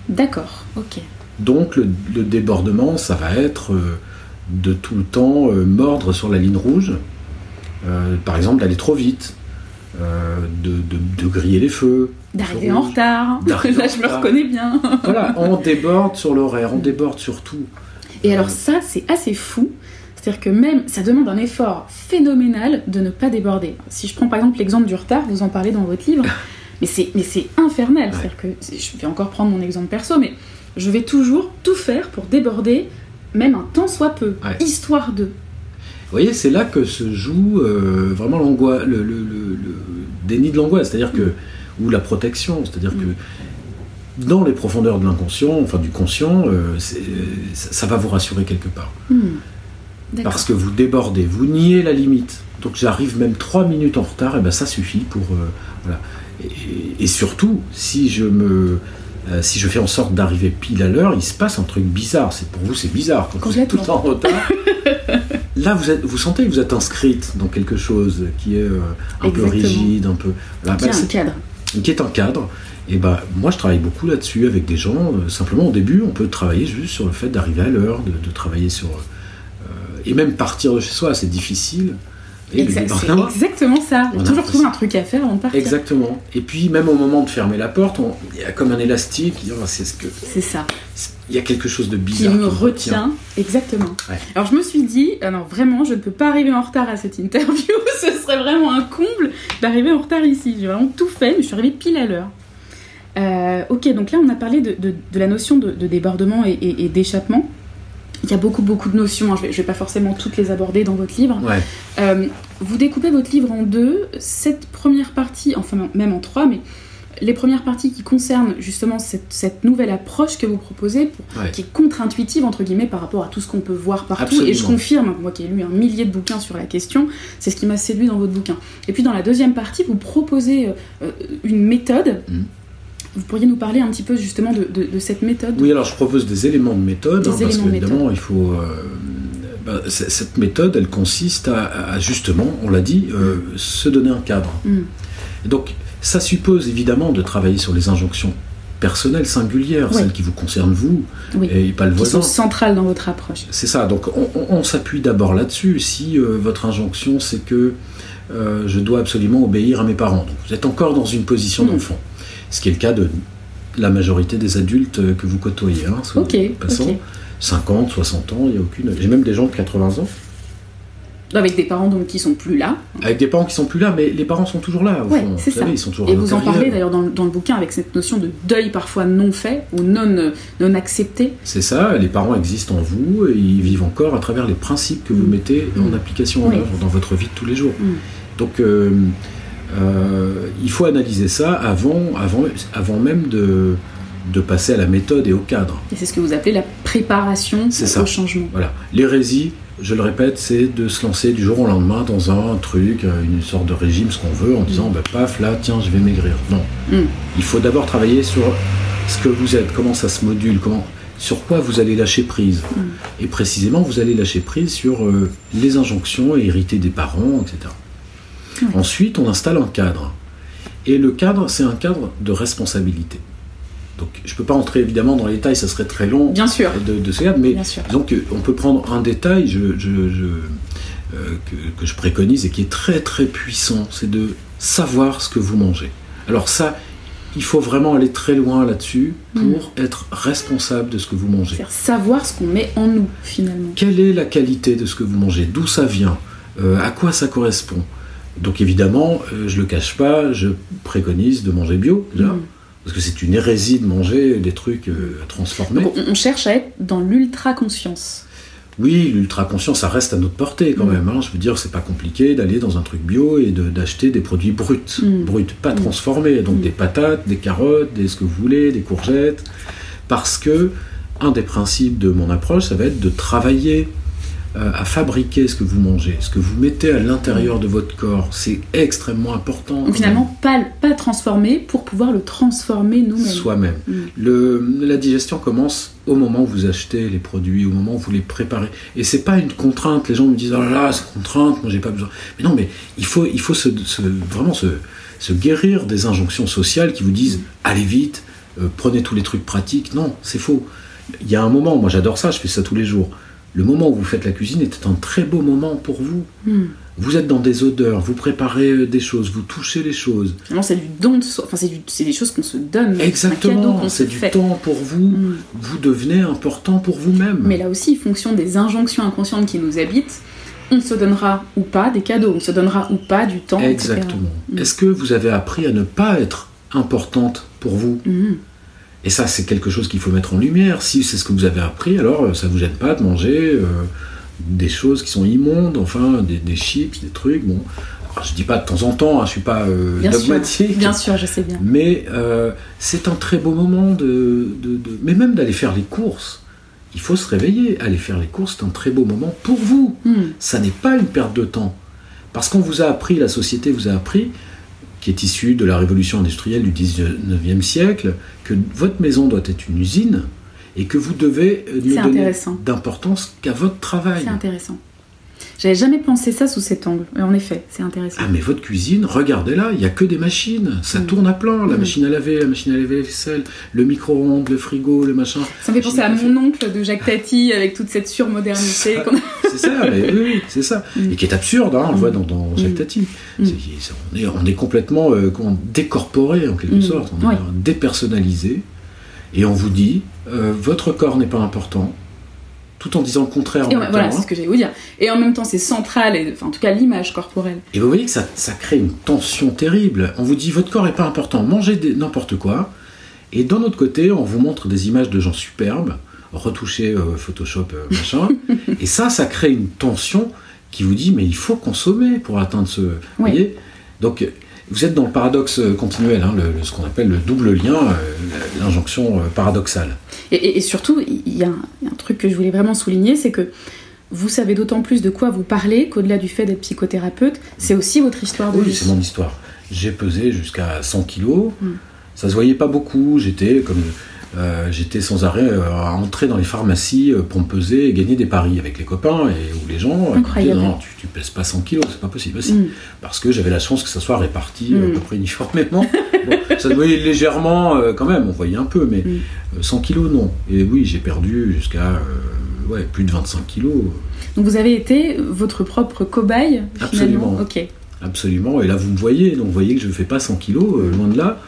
Speaker 1: D'accord, ok.
Speaker 2: Donc le, le débordement, ça va être euh, de tout le temps mordre sur la ligne rouge, par exemple d'aller trop vite, euh, de, de- de griller les feux.
Speaker 1: D'arriver en retard. <laughs> Là,
Speaker 2: en
Speaker 1: je me reconnais bien.
Speaker 2: Voilà, on déborde sur l'horaire, on déborde sur tout.
Speaker 1: Et alors ça, c'est assez fou. C'est-à-dire que même, ça demande un effort phénoménal de ne pas déborder. Si je prends par exemple l'exemple du retard, vous en parlez dans votre livre, <laughs> mais c'est, mais c'est infernal. C'est-à-dire que, je vais encore prendre mon exemple perso, mais je vais toujours tout faire pour déborder, même un temps soit peu,
Speaker 2: Ouais.
Speaker 1: histoire de.
Speaker 2: Vous voyez, c'est là que se joue euh, vraiment l'angoisse, le, le- le- le déni de l'angoisse, c'est-à-dire que ou la protection, c'est-à-dire que dans les profondeurs de l'inconscient, enfin du conscient, euh, c'est- ça, va vous rassurer quelque part.
Speaker 1: D'accord.
Speaker 2: parce que vous débordez, vous niez la limite. Donc j'arrive même trois minutes en retard, et ben ça suffit pour euh, voilà. Et, et surtout, si je me euh, si je fais en sorte d'arriver pile à l'heure, il se passe un truc bizarre. C'est pour vous, c'est bizarre quand vous êtes tout en retard. <laughs> Là, vous, êtes, vous sentez que vous êtes inscrite dans quelque chose qui est euh, un peu rigide, un peu. Voilà,
Speaker 1: Qui a
Speaker 2: bah,
Speaker 1: un cadre.
Speaker 2: qui est un cadre. Et bah, moi, je travaille beaucoup là-dessus avec des gens. euh, simplement, au début, on peut travailler juste sur le fait d'arriver à l'heure, de, de travailler sur. euh, et même partir de chez soi, c'est difficile.
Speaker 1: Exact- exactement ça.
Speaker 2: On
Speaker 1: toujours trouver un truc à faire avant de partir.
Speaker 2: Exactement. Et puis, même au moment de fermer la porte, on- il y a comme un élastique. C'est ce que.
Speaker 1: C'est ça.
Speaker 2: Il y a quelque chose de
Speaker 1: qui
Speaker 2: bizarre.
Speaker 1: me retient. Exactement.
Speaker 2: Ouais.
Speaker 1: Alors je me suis dit, non vraiment, je ne peux pas arriver en retard à cette interview. <laughs> Ce serait vraiment un comble d'arriver en retard ici. J'ai vraiment tout fait, mais je suis arrivée pile à l'heure. Euh, ok, donc là on a parlé de, de- de la notion de, de débordement et, et- et d'échappement. Il y a beaucoup beaucoup de notions, hein. je ne vais, pas forcément toutes les aborder dans votre livre.
Speaker 2: Ouais.
Speaker 1: Euh, vous découpez votre livre en deux. Cette première partie, enfin même en trois, mais les premières parties qui concernent justement cette, cette nouvelle approche que vous proposez, pour-
Speaker 2: Ouais.
Speaker 1: qui est contre-intuitive entre guillemets par rapport à tout ce qu'on peut voir partout. Et je confirme, moi qui ai lu un millier de bouquins sur la question, c'est ce qui m'a séduit dans votre bouquin. Et puis dans la deuxième partie, vous proposez euh, euh, une méthode.
Speaker 2: Mhm.
Speaker 1: Vous pourriez nous parler un petit peu justement de, de- de cette méthode?
Speaker 2: Oui, alors je propose des éléments de méthode, hein, parce qu'évidemment, il faut. euh, c- cette méthode, elle consiste à, à justement, on l'a dit, euh, se donner un cadre. Et donc, ça suppose évidemment de travailler sur les injonctions personnelles, singulières,
Speaker 1: Oui.
Speaker 2: celles qui vous concernent vous
Speaker 1: Oui.
Speaker 2: et pas le
Speaker 1: qui
Speaker 2: voisin.
Speaker 1: sont centrales dans votre approche.
Speaker 2: C'est ça, donc on, on- on s'appuie d'abord là-dessus. Si euh, votre injonction c'est que euh, je dois absolument obéir à mes parents, donc vous êtes encore dans une position
Speaker 1: Mm.
Speaker 2: d'enfant, ce qui est le cas de la majorité des adultes euh, que vous côtoyez. Hein, soit passant,
Speaker 1: ok.
Speaker 2: 50, 60 ans, il n'y a aucune. J'ai même des gens de 80 ans,
Speaker 1: Avec des parents donc qui sont plus là.
Speaker 2: avec des parents qui sont plus là, mais les parents sont toujours là, fond.
Speaker 1: c'est
Speaker 2: vous
Speaker 1: ça.
Speaker 2: savez, ils sont toujours
Speaker 1: Et vous en parlez d'ailleurs dans, le- dans le bouquin avec cette notion de deuil parfois non fait ou non, euh, non accepté.
Speaker 2: C'est ça, les parents existent en vous et ils vivent encore à travers les principes que vous
Speaker 1: Mm.
Speaker 2: mettez en
Speaker 1: Mm.
Speaker 2: application en
Speaker 1: Oui.
Speaker 2: œuvre dans votre vie de tous les jours.
Speaker 1: Mm.
Speaker 2: Donc euh, euh, il faut analyser ça avant, avant, avant même de, de passer à la méthode et au cadre.
Speaker 1: Et c'est ce que vous appelez la préparation
Speaker 2: C'est
Speaker 1: au
Speaker 2: ça.
Speaker 1: changement.
Speaker 2: Voilà. L'hérésie, je le répète, c'est de se lancer du jour au lendemain dans un truc, euh, une sorte de régime, ce qu'on veut, en disant, bah, paf, là, tiens, je vais maigrir. Non.
Speaker 1: Mm.
Speaker 2: Il faut d'abord travailler sur ce que vous êtes, comment ça se module, comment, sur quoi vous allez lâcher prise.
Speaker 1: Mm.
Speaker 2: Et précisément, vous allez lâcher prise sur euh, les injonctions héritées des parents, etc. Ensuite, on installe un cadre. Et le cadre, c'est un cadre de responsabilité. Donc, je ne peux pas entrer évidemment dans les détails, ça serait très long
Speaker 1: Bien sûr,
Speaker 2: de, de ce cadre, mais donc on peut prendre un détail je, je- je- euh, que, que je préconise et qui est très très puissant, c'est de savoir ce que vous mangez. Alors ça, il faut vraiment aller très loin là-dessus pour être responsable de ce que vous mangez.
Speaker 1: C'est-à-dire savoir ce qu'on met en nous finalement.
Speaker 2: Quelle est la qualité de ce que vous mangez? D'où ça vient? Euh, À quoi ça correspond? Donc évidemment, euh, je le cache pas, je préconise de manger bio, déjà,
Speaker 1: Mm.
Speaker 2: Parce que c'est une hérésie de manger des trucs euh, transformés.
Speaker 1: Donc, on, cherche à être dans l'ultra-conscience.
Speaker 2: Oui, l'ultra-conscient, ça reste à notre portée quand
Speaker 1: Mm.
Speaker 2: même. hein. Je veux dire, c'est pas compliqué d'aller dans un truc bio et de- d'acheter des produits bruts.
Speaker 1: Mm.
Speaker 2: Bruts, pas
Speaker 1: Mm.
Speaker 2: transformés. Donc des patates, des carottes, des ce que vous voulez, des courgettes. Parce que un des principes de mon approche, ça va être de travailler à fabriquer ce que vous mangez, ce que vous mettez à l'intérieur de votre corps. C'est extrêmement important.
Speaker 1: Donc finalement, pas, pas transformer pour pouvoir le transformer nous-mêmes.
Speaker 2: Soi-même.
Speaker 1: Mm.
Speaker 2: La digestion commence au moment où vous achetez les produits, au moment où vous les préparez. Et c'est pas une contrainte. Les gens me disent oh là là, c'est une contrainte, moi j'ai pas besoin. Mais non, mais il faut, il faut se, se- vraiment se, se guérir des injonctions sociales qui vous disent allez vite, euh, prenez tous les trucs pratiques. Non, c'est faux. Il y a un moment, moi j'adore ça, je fais ça tous les jours. Le moment où vous faites la cuisine est un très beau moment pour vous.
Speaker 1: Mm.
Speaker 2: Vous êtes dans des odeurs, vous préparez euh, des choses, vous touchez les choses.
Speaker 1: Finalement, c'est du don de soi. Enfin, c'est des choses qu'on se donne.
Speaker 2: Exactement, c'est du
Speaker 1: fait.
Speaker 2: temps pour vous.
Speaker 1: Mm.
Speaker 2: Vous devenez important pour vous-même.
Speaker 1: Mais là aussi, fonction des injonctions inconscientes qui nous habitent, on se donnera ou pas des cadeaux, on se donnera ou pas du temps.
Speaker 2: Exactement.
Speaker 1: Mm.
Speaker 2: Est-ce que vous avez appris à ne pas être importante pour vous? Et ça, c'est quelque chose qu'il faut mettre en lumière. Si c'est ce que vous avez appris, alors euh, ça vous gêne pas de manger euh, des choses qui sont immondes, enfin des, des chips, des trucs. Bon, Alors, je dis pas de temps en temps, hein, je suis pas euh,
Speaker 1: Bien sûr,
Speaker 2: dogmatique.
Speaker 1: Bien sûr, je sais bien.
Speaker 2: Mais euh, c'est un très beau moment de, de- de- Mais même d'aller faire les courses. Il faut se réveiller. Aller faire les courses, c'est un très beau moment pour vous.
Speaker 1: Mhm.
Speaker 2: Ça n'est pas une perte de temps. Parce qu'on vous a appris, la société vous a appris, qui est issue de la révolution industrielle du 19e siècle, que votre maison doit être une usine et que vous devez euh, ne donner d'importance qu'à votre travail.
Speaker 1: C'est intéressant. J'avais jamais pensé ça sous cet angle. Et en effet, c'est intéressant.
Speaker 2: Ah mais votre cuisine, regardez-là, il n'y a que des machines, ça
Speaker 1: Mm.
Speaker 2: tourne à plein, la
Speaker 1: Mm.
Speaker 2: machine à laver, la machine à laver la vaisselle, le micro-ondes, le frigo, le machin.
Speaker 1: Ça me fait penser à mon oncle de Jacques Tati avec toute cette surmodernité. a-
Speaker 2: C'est ça, mais oui, oui, c'est ça.
Speaker 1: Mm.
Speaker 2: Et qui est absurde, hein, on le voit dans, dans Jacques. Tati. On, est, on est complètement euh, décorporé en quelque sorte, on est
Speaker 1: Ouais.
Speaker 2: dépersonnalisé, et on vous dit, euh, votre corps n'est pas important, tout en disant le contraire en
Speaker 1: Et en-
Speaker 2: même
Speaker 1: voilà,
Speaker 2: temps,
Speaker 1: c'est
Speaker 2: hein.
Speaker 1: ce que j'allais vous dire. Et en même temps, c'est central, et, enfin, en tout cas, l'image corporelle.
Speaker 2: Et vous voyez que ça, ça crée une tension terrible. On vous dit votre corps n'est pas important, mangez n'importe quoi. Et d'un autre côté, on vous montre des images de gens superbes, retouchés euh, Photoshop, euh, machin. <laughs> et ça, ça crée une tension qui vous dit mais il faut consommer pour atteindre ce. Vous voyez? Donc vous êtes dans le paradoxe euh, continuel, hein, le- le- ce qu'on appelle le double lien, euh, l'injonction euh, paradoxale.
Speaker 1: Et, et- et surtout, il y, a un truc que je voulais vraiment souligner, c'est que vous savez d'autant plus de quoi vous parlez qu'au-delà du fait d'être psychothérapeute, c'est aussi votre histoire de
Speaker 2: Oui,
Speaker 1: vie.
Speaker 2: c'est mon histoire. J'ai pesé jusqu'à 100 kilos.
Speaker 1: Mm.
Speaker 2: Ça se voyait pas beaucoup. J'étais comme euh, j'étais sans arrêt euh, à entrer dans les pharmacies euh, pour me peser et gagner des paris avec les copains et ou les gens.
Speaker 1: Incroyable.
Speaker 2: disaient, non, tu, tu pèses pas 100 kilos, c'est pas possible. Bah, si.
Speaker 1: Mm.
Speaker 2: Parce que j'avais la chance que ça soit réparti
Speaker 1: Mm.
Speaker 2: à peu près uniformément. Bon, <laughs> ça se voyait légèrement quand même, on voyait un peu, mais
Speaker 1: Mm.
Speaker 2: euh, 100 kilos non. Et oui, j'ai perdu jusqu'à ouais, plus de 25 kilos.
Speaker 1: Donc vous avez été votre propre cobaye, finalement.
Speaker 2: Absolument.
Speaker 1: Ok.
Speaker 2: Absolument, et là vous me voyez, donc vous voyez que je ne fais pas 100 kilos, loin de là.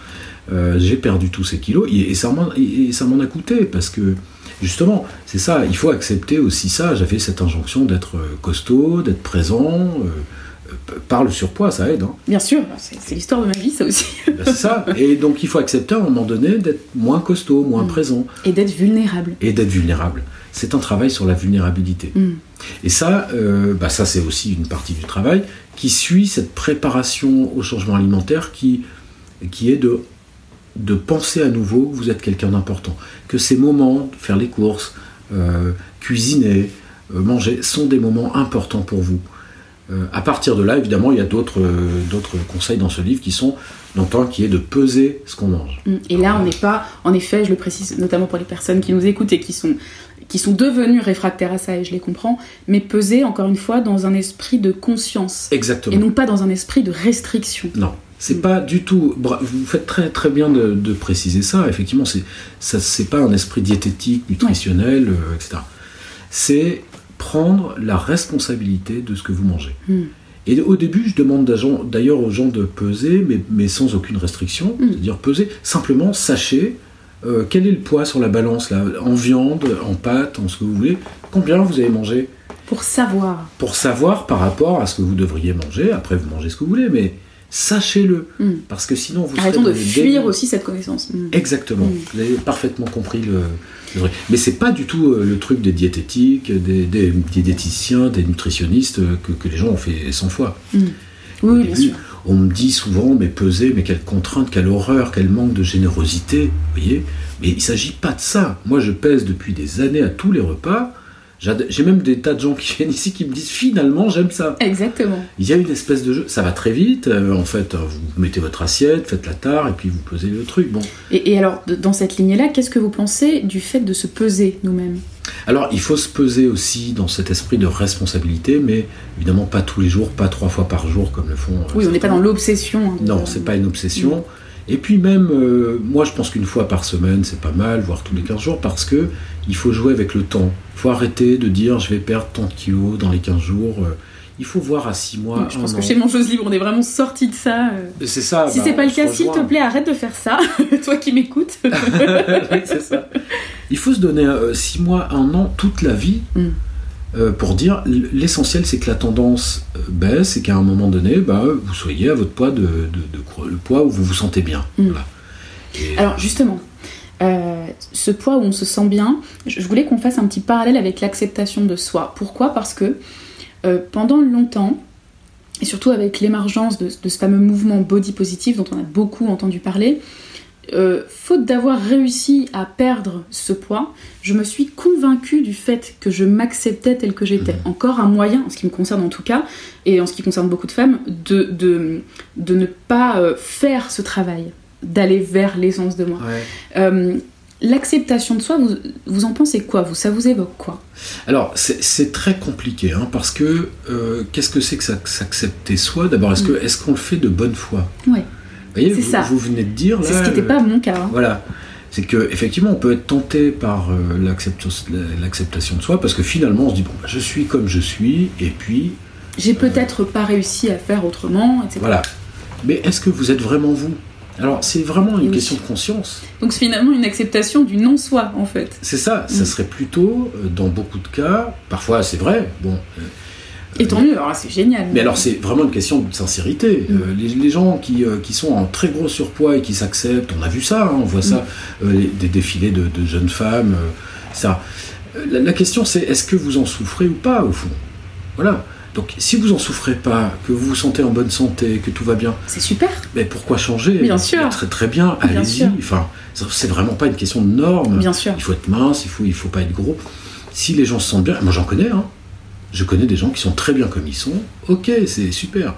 Speaker 2: Euh, j'ai perdu tous ces kilos et, ça m'en a coûté parce que justement, c'est ça, il faut accepter aussi ça. J'avais cette injonction d'être euh, costaud, d'être présent. euh, euh, par le surpoids, ça aide. hein.
Speaker 1: Bien sûr, c'est c'est l'histoire de ma vie, ça aussi. <laughs>
Speaker 2: Ben, c'est ça. Et donc il faut accepter à un moment donné d'être moins costaud, moins
Speaker 1: Mm.
Speaker 2: présent
Speaker 1: Et d'être vulnérable.
Speaker 2: et d'être vulnérable. C'est un travail sur la vulnérabilité.
Speaker 1: Mm.
Speaker 2: Et ça, euh, bah ça c'est aussi une partie du travail qui suit cette préparation au changement alimentaire qui, qui est de, de penser à nouveau que vous êtes quelqu'un d'important. Que ces moments, faire les courses, euh, cuisiner, euh, manger, sont des moments importants pour vous. Euh, à partir de là, évidemment, il y a d'autres euh, conseils dans ce livre qui sont, un qui est de peser ce qu'on mange.
Speaker 1: Mm. Et là, on n'est pas, en effet, je le précise notamment pour les personnes qui nous écoutent et qui sont, qui sont devenues réfractaires à ça, et je les comprends, mais peser, encore une fois, dans un esprit de conscience,
Speaker 2: Exactement.
Speaker 1: et non pas dans un esprit de restriction.
Speaker 2: Non, c'est pas du tout. Vous faites très très bien de, de préciser ça. Effectivement, c'est ça, c'est pas un esprit diététique, nutritionnel, euh, etc. C'est prendre la responsabilité de ce que vous mangez.
Speaker 1: Mm.
Speaker 2: Et au début, je demande d'ailleurs aux gens de peser, mais, mais sans aucune restriction,
Speaker 1: Mm.
Speaker 2: c'est-à-dire peser. Simplement, sachez euh, quel est le poids sur la balance là, en viande, en pâte, en ce que vous voulez. Combien vous avez mangé?
Speaker 1: Pour savoir.
Speaker 2: pour savoir par rapport à ce que vous devriez manger. Après, vous mangez ce que vous voulez, mais sachez-le.
Speaker 1: Mm.
Speaker 2: Parce que sinon, vous
Speaker 1: Arrêtons
Speaker 2: serez
Speaker 1: de fuir aussi cette connaissance. Mm.
Speaker 2: Exactement.
Speaker 1: Mm.
Speaker 2: Vous avez parfaitement compris le, le truc. Mais c'est pas du tout euh, le truc des diététiques, des, des diététiciens, des nutritionnistes euh, que, que les gens ont fait 100 fois.
Speaker 1: Oui, bien sûr.
Speaker 2: On me dit souvent, mais peser, mais quelle contrainte, quelle horreur, quel manque de générosité. Vous voyez Mais il ne s'agit pas de ça. Moi, je pèse depuis des années à tous les repas. J'ai même des tas de gens qui viennent ici qui me disent finalement j'aime ça.
Speaker 1: Exactement.
Speaker 2: Il y a une espèce de jeu, ça va très vite. Euh, en fait, vous mettez votre assiette, faites la tare et puis vous pesez le truc. Bon.
Speaker 1: Et, alors, dans cette lignée-là, qu'est-ce que vous pensez du fait de se peser nous-mêmes?
Speaker 2: Alors, il faut se peser aussi dans cet esprit de responsabilité, mais évidemment pas tous les jours, pas trois fois par jour comme le font. Euh,
Speaker 1: oui, on n'est pas dans l'obsession. Hein,
Speaker 2: non, c'est pas une obsession. Et puis même, euh, moi je pense qu'une fois par semaine c'est pas mal, voire tous les 15 jours, parce que il faut jouer avec le temps. Il faut arrêter de dire je vais perdre tant de kilos dans les 15 jours. Euh, il faut voir à 6 mois.
Speaker 1: je pense que chez Mangeuse Libre, on est vraiment sorti de ça.
Speaker 2: Euh. C'est ça.
Speaker 1: Si bah, c'est pas le cas, s'il te plaît, arrête de faire ça. <laughs> Toi qui m'écoutes. <laughs>
Speaker 2: c'est ça. Il faut se donner 6 mois, un an, toute la vie. Mm. Euh, pour dire l'essentiel c'est que la tendance euh, baisse et qu'à un moment donné bah, vous soyez à votre poids de, le poids où vous vous sentez bien.
Speaker 1: Mm. Alors justement, euh, ce poids où on se sent bien, je voulais qu'on fasse un petit parallèle avec l'acceptation de soi. Pourquoi? Parce que pendant longtemps, et surtout avec l'émergence de, ce fameux mouvement body positive dont on a beaucoup entendu parler, euh, faute d'avoir réussi à perdre ce poids, je me suis convaincue du fait que je m'acceptais tel que j'étais. Mhm. Encore un moyen, en ce qui me concerne en tout cas, et en ce qui concerne beaucoup de femmes, de, de, de ne pas euh, faire ce travail, d'aller vers l'essence de moi. Euh, l'acceptation de soi, vous, vous, en pensez quoi? Vous, Ça vous évoque quoi?
Speaker 2: Alors, c'est très compliqué, hein, parce que qu'est-ce que c'est que s'accepter soi? D'abord, est-ce mm. est qu'on le fait de bonne foi?
Speaker 1: Ouais
Speaker 2: voyez, vous, vous, venez de dire
Speaker 1: C'est ce qui n'était pas mon cas. Hein.
Speaker 2: Voilà. C'est que effectivement, on peut être tenté par euh, l'acceptation de soi parce que finalement, on se dit bon, bah, je suis comme je suis, et puis.
Speaker 1: J'ai peut-être pas réussi à faire autrement, etc.
Speaker 2: Voilà. Mais est-ce que vous êtes vraiment vous? Alors, c'est vraiment une question de conscience.
Speaker 1: Donc, c'est finalement une acceptation du non-soi, en fait.
Speaker 2: C'est ça. Ça mm. serait plutôt, euh, dans beaucoup de cas, parfois c'est vrai, bon, euh,
Speaker 1: et tant mieux, alors c'est génial.
Speaker 2: Mais alors c'est vraiment une question de sincérité. Mm. Euh, les, gens qui, euh, qui, sont en très gros surpoids et qui s'acceptent, on a vu ça, hein, on voit ça, mm. euh, des défilés de, jeunes femmes, ça. La, question c'est est-ce que vous en souffrez ou pas au fond? Voilà. Donc si vous en souffrez pas, que vous vous sentez en bonne santé, que tout va bien,
Speaker 1: c'est super.
Speaker 2: Mais pourquoi changer?
Speaker 1: Bien sûr.
Speaker 2: Très très bien, allez-y. Enfin, c'est vraiment pas une question de normes.
Speaker 1: Bien sûr.
Speaker 2: Il faut être mince, il faut il faut pas être gros. Si les gens se sentent bien, moi j'en connais, hein, je connais des gens qui sont très bien comme ils sont. Ok, c'est super.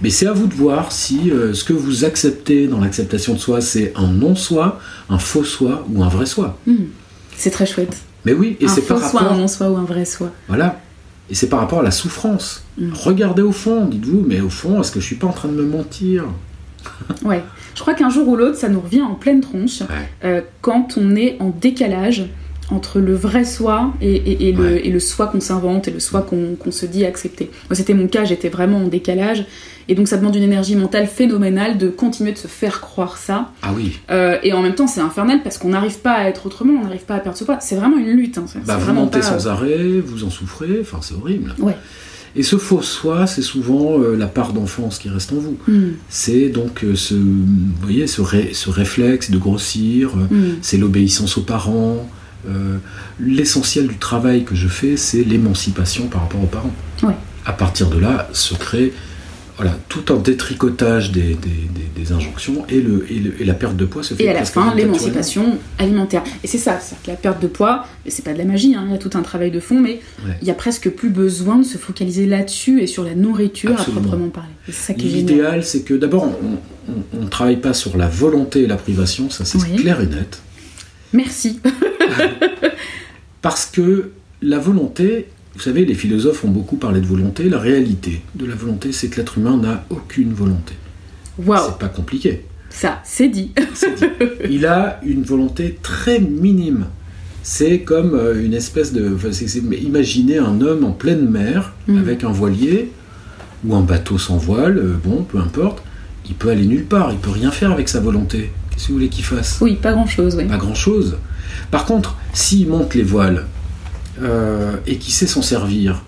Speaker 2: Mais c'est à vous de voir si euh, ce que vous acceptez dans l'acceptation de soi, c'est un non-soi, un faux soi ou un vrai soi.
Speaker 1: Hmm. C'est très chouette.
Speaker 2: Mais oui, et c'est par
Speaker 1: rapport. Un non-soi ou un vrai soi.
Speaker 2: Voilà. Et c'est par rapport à la souffrance. Hmm. Regardez au fond, dites-vous, mais au fond, est-ce que je suis pas en train de me mentir <laughs>
Speaker 1: Ouais. Je crois qu'un jour ou l'autre, ça nous revient en pleine tronche euh, quand on est en décalage entre le vrai soi et, le, soi qu'on s'invente et le soi qu'on se dit accepter. Moi, c'était mon cas, j'étais vraiment en décalage. Et donc, ça demande une énergie mentale phénoménale de continuer de se faire croire ça.
Speaker 2: Ah oui.
Speaker 1: Euh, et en même temps, c'est infernal parce qu'on n'arrive pas à être autrement, on n'arrive pas à perdre ce poids. C'est vraiment une lutte. Hein.
Speaker 2: Bah, vous montez sans arrêt, vous en souffrez, enfin, c'est horrible.
Speaker 1: Ouais.
Speaker 2: Et ce faux soi, c'est souvent euh, la part d'enfance qui reste en vous. Hmm. C'est donc euh, ce, vous voyez, ce, ce réflexe de grossir, hmm. c'est l'obéissance aux parents, l'essentiel du travail que je fais, c'est l'émancipation par rapport aux parents. À partir de là, se crée voilà, tout un détricotage des, injonctions et, le, et, la perte de poids se fait.
Speaker 1: Et à la fin, l'émancipation alimentaire. Et c'est ça, c'est que la perte de poids, c'est pas de la magie, hein, il y a tout un travail de fond, mais il y a presque plus besoin de se focaliser là-dessus et sur la nourriture à proprement parler.
Speaker 2: L'idéal, c'est que d'abord, on ne travaille pas sur la volonté et la privation, ça c'est clair et net.
Speaker 1: Merci. <laughs> <laughs>
Speaker 2: Parce que la volonté, vous savez, les philosophes ont beaucoup parlé de volonté. La réalité de la volonté, c'est que l'être humain n'a aucune volonté.
Speaker 1: Wow.
Speaker 2: C'est pas compliqué.
Speaker 1: Ça, c'est dit.
Speaker 2: dit. Il a une volonté très minime. C'est comme euh, une espèce de. imaginez un homme en pleine mer mm. avec un voilier ou un bateau sans voile, euh, bon, peu importe. Il peut aller nulle part, il peut rien faire avec sa volonté. Qu'est-ce que vous voulez qu'il fasse?
Speaker 1: Oui, pas grand-chose. Oui.
Speaker 2: Pas grand-chose. Par contre, s'il monte les voiles euh, et qu'il sait s'en servir,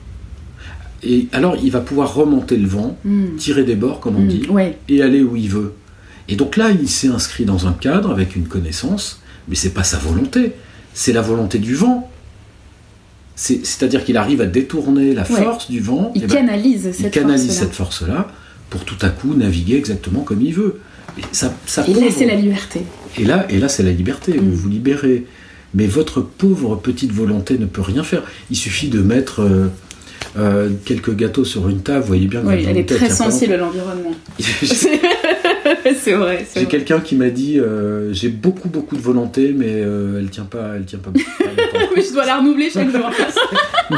Speaker 2: et alors il va pouvoir remonter le vent, hmm. tirer des bords, comme on hmm, dit, et aller où il veut. Et donc là, il s'est inscrit dans un cadre avec une connaissance, mais c'est pas sa volonté, c'est la volonté du vent. C'est-à-dire qu'il arrive à détourner la force du vent.
Speaker 1: Il canalise cette
Speaker 2: Il canalise cette force-là pour tout à coup naviguer exactement comme il veut. ça, ça
Speaker 1: Et là, c'est la liberté.
Speaker 2: Et là, et là c'est la liberté,
Speaker 1: Mm.
Speaker 2: vous vous libérez. Mais votre pauvre petite volonté ne peut rien faire. Il suffit de mettre euh, euh, quelques gâteaux sur une table, vous voyez bien que
Speaker 1: Oui, elle est très sensible à l'environnement. <laughs> c'est vrai. <laughs>
Speaker 2: J'ai quelqu'un qui m'a dit euh, j'ai beaucoup beaucoup de volonté, mais elle tient pas, elle tient pas. beaucoup. <laughs>
Speaker 1: Mais je dois la renouveler chaque jour.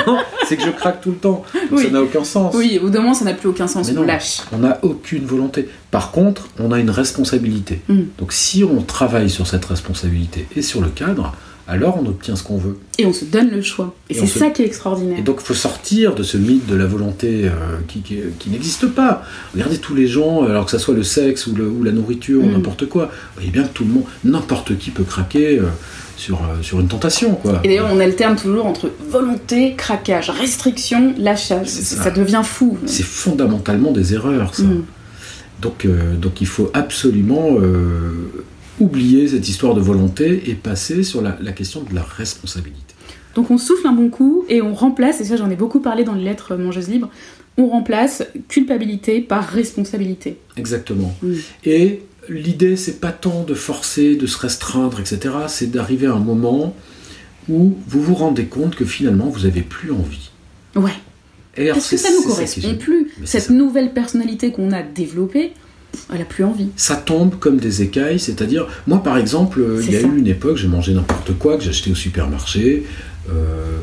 Speaker 2: non, c'est que je craque tout le temps. Donc
Speaker 1: Oui.
Speaker 2: Ça n'a aucun sens.
Speaker 1: Oui, au bout d'un moment, ça n'a plus aucun sens.
Speaker 2: Mais
Speaker 1: On
Speaker 2: non.
Speaker 1: lâche.
Speaker 2: On n'a aucune volonté. Par contre, on a une responsabilité.
Speaker 1: Mm.
Speaker 2: Donc si on travaille sur cette responsabilité et sur le cadre, alors on obtient ce qu'on veut.
Speaker 1: Et on se donne le choix. Et,
Speaker 2: Et
Speaker 1: c'est
Speaker 2: se-
Speaker 1: ça qui est extraordinaire.
Speaker 2: Et donc il faut sortir de ce mythe de la volonté euh, qui, qui- qui n'existe pas. Regardez tous les gens, alors que ça soit le sexe ou, le- ou la nourriture ou
Speaker 1: Mm.
Speaker 2: n'importe quoi. Vous voyez bien que tout le monde, n'importe qui peut craquer euh, sur, euh, sur une tentation. Quoi.
Speaker 1: Et d'ailleurs, on alterne toujours entre volonté, craquage, restriction, lâchage. Ça.
Speaker 2: ça.
Speaker 1: devient fou.
Speaker 2: C'est fondamentalement des erreurs, ça.
Speaker 1: Mm.
Speaker 2: Donc, euh, donc il faut absolument euh, oublier cette histoire de volonté et passer sur la, la question de la responsabilité.
Speaker 1: Donc on souffle un bon coup et on remplace, et ça j'en ai beaucoup parlé dans les lettres mangeuses libres, on remplace culpabilité par responsabilité.
Speaker 2: Exactement. Et l'idée, c'est pas tant de forcer, de se restreindre, etc. C'est d'arriver à un moment où vous vous rendez compte que finalement, vous avez plus envie.
Speaker 1: Ouais, parce que ça nous correspond plus.
Speaker 2: Mais
Speaker 1: Cette nouvelle personnalité qu'on a développée, elle a plus envie.
Speaker 2: Ça tombe comme des écailles, c'est-à-dire, moi par exemple, euh, il y a
Speaker 1: ça.
Speaker 2: eu une époque, j'ai mangé n'importe quoi que j'achetais au supermarché. euh,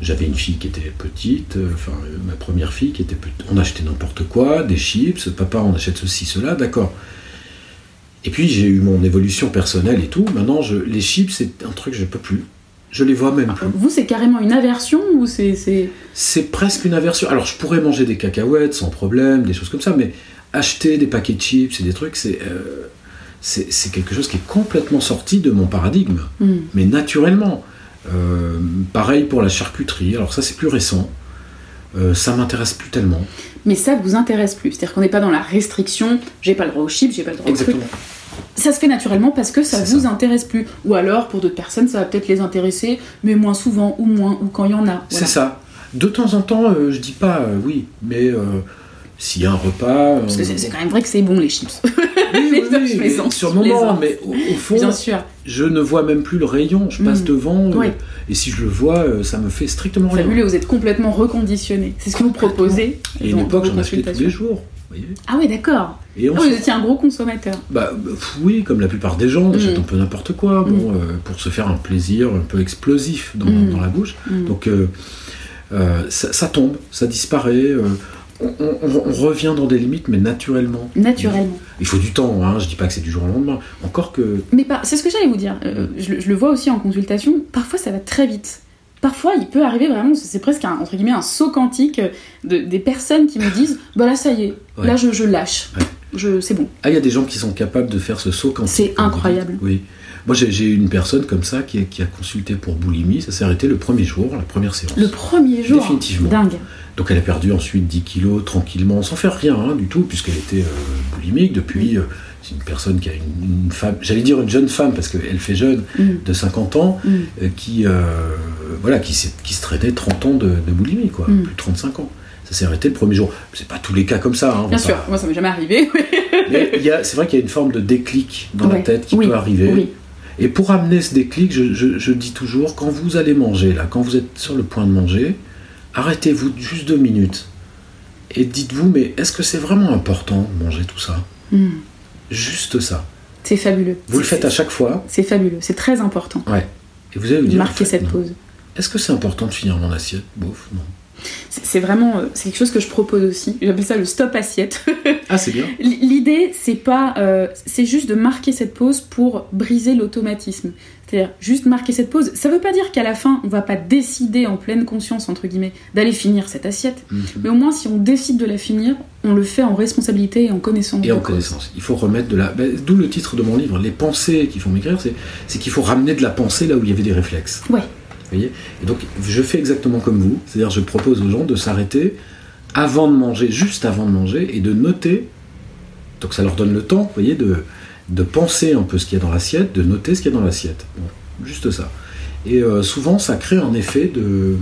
Speaker 2: j'avais une fille qui était petite, euh, enfin euh, ma première fille qui était petite. On achetait n'importe quoi, des chips, papa on achète ceci, cela, d'accord. Et puis j'ai eu mon évolution personnelle et tout. Maintenant, je, les chips, c'est un truc que je peux plus. Je les vois même plus.
Speaker 1: Vous, c'est carrément une aversion ou c'est. c'est-
Speaker 2: C'est presque une aversion. Alors, je pourrais manger des cacahuètes sans problème, des choses comme ça, mais acheter des paquets de chips et des trucs, c'est euh, c'est quelque chose qui est complètement sorti de mon paradigme,
Speaker 1: Hmm.
Speaker 2: mais naturellement. Euh, pareil pour la charcuterie. Alors, ça, c'est plus récent. Euh, ça m'intéresse plus tellement.
Speaker 1: Mais ça vous intéresse plus. C'est-à-dire qu'on n'est pas dans la restriction, j'ai pas le droit aux chips, j'ai pas le droit aux trucs.
Speaker 2: Exactement.
Speaker 1: Ça se fait naturellement parce que ça vous
Speaker 2: ça.
Speaker 1: intéresse plus. Ou alors, pour d'autres personnes, ça va peut-être les intéresser, mais moins souvent, ou moins, ou quand il y en a.
Speaker 2: C'est ça. De temps en temps, euh, je dis pas euh, oui, mais s'il y a un repas.
Speaker 1: Parce que
Speaker 2: euh,
Speaker 1: c'est quand même vrai que c'est bon les chips.
Speaker 2: oui, <laughs>
Speaker 1: Mais
Speaker 2: oui,
Speaker 1: je
Speaker 2: sur le moment, mais au, au fond,
Speaker 1: Bien sûr.
Speaker 2: je ne vois même plus le rayon. Je passe
Speaker 1: Mm.
Speaker 2: devant, euh,
Speaker 1: Oui.
Speaker 2: et si je le vois, euh, ça me fait strictement rien.
Speaker 1: Fabuleux, vous êtes complètement reconditionné. C'est ce que vous proposez.
Speaker 2: Et une époque, j'en achetais tous les jours. voyez.
Speaker 1: Ah oui, d'accord.
Speaker 2: Et on se-
Speaker 1: vous étiez un gros consommateur.
Speaker 2: bah, oui, comme la plupart des gens, on achète
Speaker 1: Mm.
Speaker 2: un peu n'importe quoi, bon, euh, pour se faire un plaisir un peu explosif dans,
Speaker 1: Mm.
Speaker 2: dans la bouche.
Speaker 1: Mm.
Speaker 2: Donc euh, euh, ça, ça tombe, ça disparaît. Euh, on, on- on revient dans des limites, mais naturellement.
Speaker 1: Naturellement.
Speaker 2: Il faut du temps, hein, je dis pas que c'est du jour au lendemain. Encore que.
Speaker 1: Mais pas, c'est ce que j'allais vous dire. Euh, je, le- je le vois aussi en consultation. Parfois, ça va très vite. Parfois, il peut arriver vraiment, c'est presque un, entre guillemets un saut quantique de, des personnes qui me disent Bah là, ça y est,
Speaker 2: Ouais.
Speaker 1: là, je, je lâche.
Speaker 2: Ouais.
Speaker 1: Je, c'est bon.
Speaker 2: Ah, il y a des gens qui sont capables de faire ce saut quand
Speaker 1: C'est incroyable.
Speaker 2: Oui. Moi, j'ai j'ai eu une personne comme ça qui, qui a consulté pour boulimie. Ça s'est arrêté le premier jour, la première séance.
Speaker 1: Le premier jour.
Speaker 2: Définitivement.
Speaker 1: Dingue.
Speaker 2: Donc elle a perdu ensuite 10 kilos tranquillement, sans faire rien hein, du tout, puisqu'elle était euh, boulimique depuis. euh, c'est une personne qui a une, une femme, j'allais dire une jeune femme, parce qu'elle fait jeune,
Speaker 1: Mm.
Speaker 2: de 50 ans,
Speaker 1: Mm.
Speaker 2: euh, qui, voilà, qui, qui se traînait 30 ans de, de boulimie, quoi,
Speaker 1: Mm.
Speaker 2: plus de 35 ans. Ça s'est arrêté le premier jour. C'est pas tous les cas comme ça. hein,
Speaker 1: Bien sûr,
Speaker 2: pas-
Speaker 1: moi, ça m'est jamais arrivé. <laughs>
Speaker 2: Mais c'est vrai qu'il y a une forme de déclic dans la tête qui
Speaker 1: Oui.
Speaker 2: peut arriver.
Speaker 1: oui.
Speaker 2: Et pour amener ce déclic, je, je- je dis toujours, quand vous allez manger, là, quand vous êtes sur le point de manger, arrêtez-vous juste deux minutes et dites-vous, mais est-ce que c'est vraiment important de manger tout ça?
Speaker 1: Mm.
Speaker 2: Juste ça.
Speaker 1: C'est fabuleux.
Speaker 2: Vous le faites à chaque fois,
Speaker 1: C'est fabuleux. C'est très important.
Speaker 2: ouais. Et vous allez vous dire, en fait,
Speaker 1: cette
Speaker 2: non.
Speaker 1: pause.
Speaker 2: Est-ce que c'est important de finir mon assiette? Bof, non.
Speaker 1: C'est vraiment, euh, c'est quelque chose que je propose aussi. J'appelle ça le stop assiette. <laughs>
Speaker 2: Ah, c'est bien.
Speaker 1: L'idée, c'est pas, euh, c'est juste de marquer cette pause pour briser l'automatisme. C'est-à-dire juste marquer cette pause. Ça veut pas dire qu'à la fin, on va pas décider en pleine conscience entre guillemets d'aller finir cette assiette.
Speaker 2: Mhm.
Speaker 1: Mais au moins, si on décide de la finir, on le fait en responsabilité et en connaissance.
Speaker 2: Et en connaissance. Il faut remettre de la. ben, D'où le titre de mon livre, Les pensées qui font c'est c'est qu'il faut ramener de la pensée là où il y avait des réflexes.
Speaker 1: Ouais.
Speaker 2: Et donc, je fais exactement comme vous. C'est-à-dire, je propose aux gens de s'arrêter avant de manger, juste avant de manger, et de noter. Donc, ça leur donne le temps, vous voyez, de, de penser un peu ce qu'il y a dans l'assiette, de noter ce qu'il y a dans l'assiette. Bon, juste ça. Et euh, souvent, ça crée un effet de.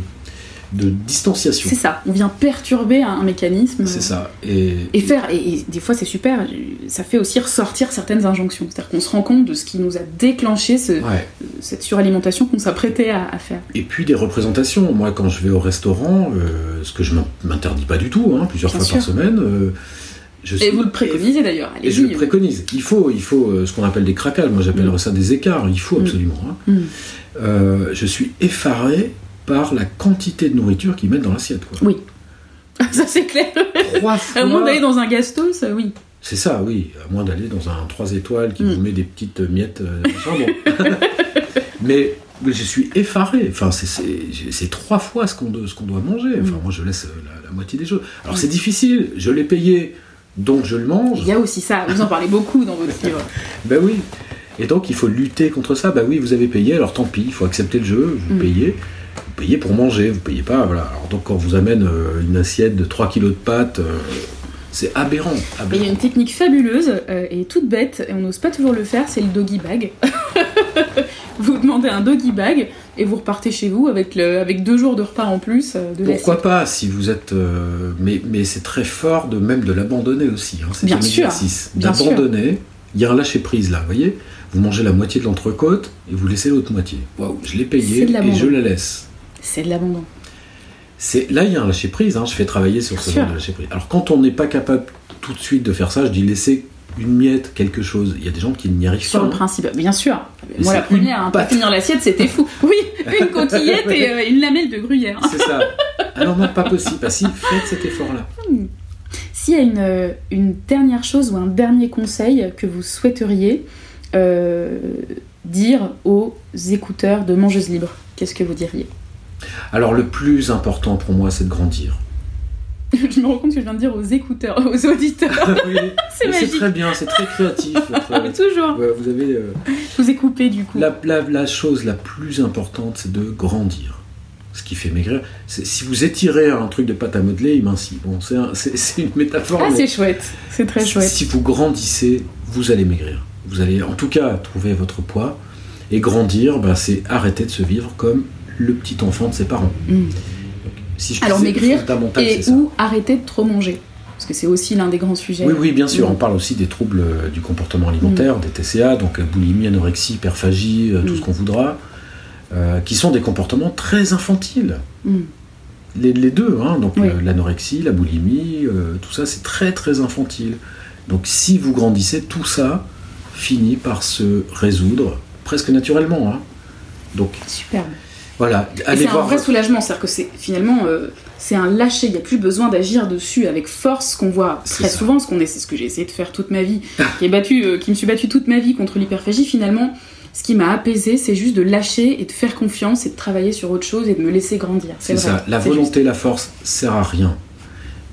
Speaker 2: De distanciation.
Speaker 1: C'est ça, on vient perturber un, mécanisme.
Speaker 2: C'est ça. Et,
Speaker 1: et faire, et, des fois c'est super, ça fait aussi ressortir certaines injonctions. C'est-à-dire qu'on se rend compte de ce qui nous a déclenché ce, cette suralimentation qu'on s'apprêtait à, faire.
Speaker 2: Et puis des représentations. Moi, quand je vais au restaurant, euh, ce que je m'interdis pas du tout, hein, plusieurs fois par semaine. Euh,
Speaker 1: je et vous le préconisez d'ailleurs.
Speaker 2: Et je le préconise. Il faut, il faut euh, ce qu'on appelle des craquales. Moi, j'appellerais mm. ça des écarts. Il faut mm. absolument. Hein. Mm. je suis effaré par la quantité de nourriture qu'ils mettent dans l'assiette.
Speaker 1: Oui, <laughs> ça c'est clair. Trois fois... À moins d'aller dans un gasto, ça oui.
Speaker 2: C'est ça, oui. À moins d'aller dans un 3 étoiles qui mm. vous met des petites miettes euh, <laughs> Mais je suis effaré. Enfin, c'est trois fois ce qu'on doit manger. Enfin, mm. moi, je laisse la, moitié des choses. Alors, c'est difficile. Je l'ai payé, donc je le mange.
Speaker 1: Il y a aussi ça. Vous en parlez <laughs> beaucoup dans votre livre.
Speaker 2: ben oui. Et donc, il faut lutter contre ça. Ben oui, vous avez payé, alors tant pis. Il faut accepter le jeu. Vous mm. payez payez pour manger, vous payez pas. Voilà. Alors donc quand on vous amène euh, une assiette de 3 kg de pâtes, euh, c'est aberrant,
Speaker 1: Il y a une technique fabuleuse euh, et toute bête, et on n'ose pas toujours le faire, c'est le doggy bag. <laughs> vous demandez un doggy bag et vous repartez chez vous avec, le, avec deux jours de repas en plus. de
Speaker 2: Pourquoi pas si vous êtes. mais mais c'est très fort de même de l'abandonner aussi. Hein, c'est
Speaker 1: bien sûr.
Speaker 2: D'abandonner. Il y a un lâcher prise là, vous voyez? Vous mangez la moitié de l'entrecôte et vous laissez l'autre moitié. Waouh, je l'ai payé et je la laisse.
Speaker 1: C'est de l'abandon.
Speaker 2: C'est là il y a un lâcher prise. Hein. Je fais travailler sur ce genre de lâcher prise. Alors quand on n'est pas capable tout de suite de faire ça, je dis laisser une miette, quelque chose. Il y a des gens qui n'y arrivent pas.
Speaker 1: Sur le principe, bien sûr. Moi, la première, hein, pas finir l'assiette, c'était fou. <laughs> Oui, une coquillette et <laughs> euh, une lamelle de gruyère.
Speaker 2: C'est ça. Alors non, pas possible. Ah si, faites cet effort-là. Hmm.
Speaker 1: S'il y a une, euh, une, dernière chose ou un dernier conseil que vous souhaiteriez euh, dire aux écouteurs de Mangeuse Libre, qu'est-ce que vous diriez?
Speaker 2: Alors le plus important pour moi, c'est de grandir. <laughs>
Speaker 1: je me rends compte que je viens de dire aux écouteurs, <laughs> aux auditeurs. <laughs>
Speaker 2: c'est très bien, c'est très créatif.
Speaker 1: Toujours.
Speaker 2: vous avez. Euh,
Speaker 1: je vous ai coupé du coup.
Speaker 2: La, chose la plus importante, c'est de grandir. Ce qui fait maigrir, c'est si vous étirez un truc de pâte à modeler, il mincit. Bon, c'est une métaphore.
Speaker 1: Ah, c'est chouette, c'est très chouette.
Speaker 2: Si vous grandissez, vous allez maigrir. Vous allez en tout cas trouver votre poids. Et grandir, ben, c'est arrêter de se vivre comme le petit enfant de ses parents. Mm.
Speaker 1: si je Alors maigrir et ou arrêter de trop manger. Parce que c'est aussi l'un des grands sujets.
Speaker 2: Oui, oui, bien sûr. Mm. On parle aussi des troubles euh, du comportement alimentaire, mm. des TCA, donc euh, boulimie, anorexie, hyperphagie, euh, tout ce qu'on voudra, qui sont des comportements très infantiles. Les, deux, hein, donc l'anorexie, la boulimie, tout ça, c'est très très infantile. Donc si vous grandissez, tout ça finit par se résoudre presque naturellement. Hein. Donc,
Speaker 1: Superbe.
Speaker 2: Voilà,
Speaker 1: c'est un vrai soulagement, c'est-à-dire que c'est finalement euh, c'est un lâcher, il n'y a plus besoin d'agir dessus avec force qu'on voit très souvent, ce qu'on c'est ce que j'ai essayé de faire toute ma vie, <laughs> qui, est battu, euh, qui me suis battu toute ma vie contre l'hyperphagie. Finalement, ce qui m'a apaisé, c'est juste de lâcher et de faire confiance et de travailler sur autre chose et de me laisser grandir.
Speaker 2: C'est ça, la volonté, la force sert à rien.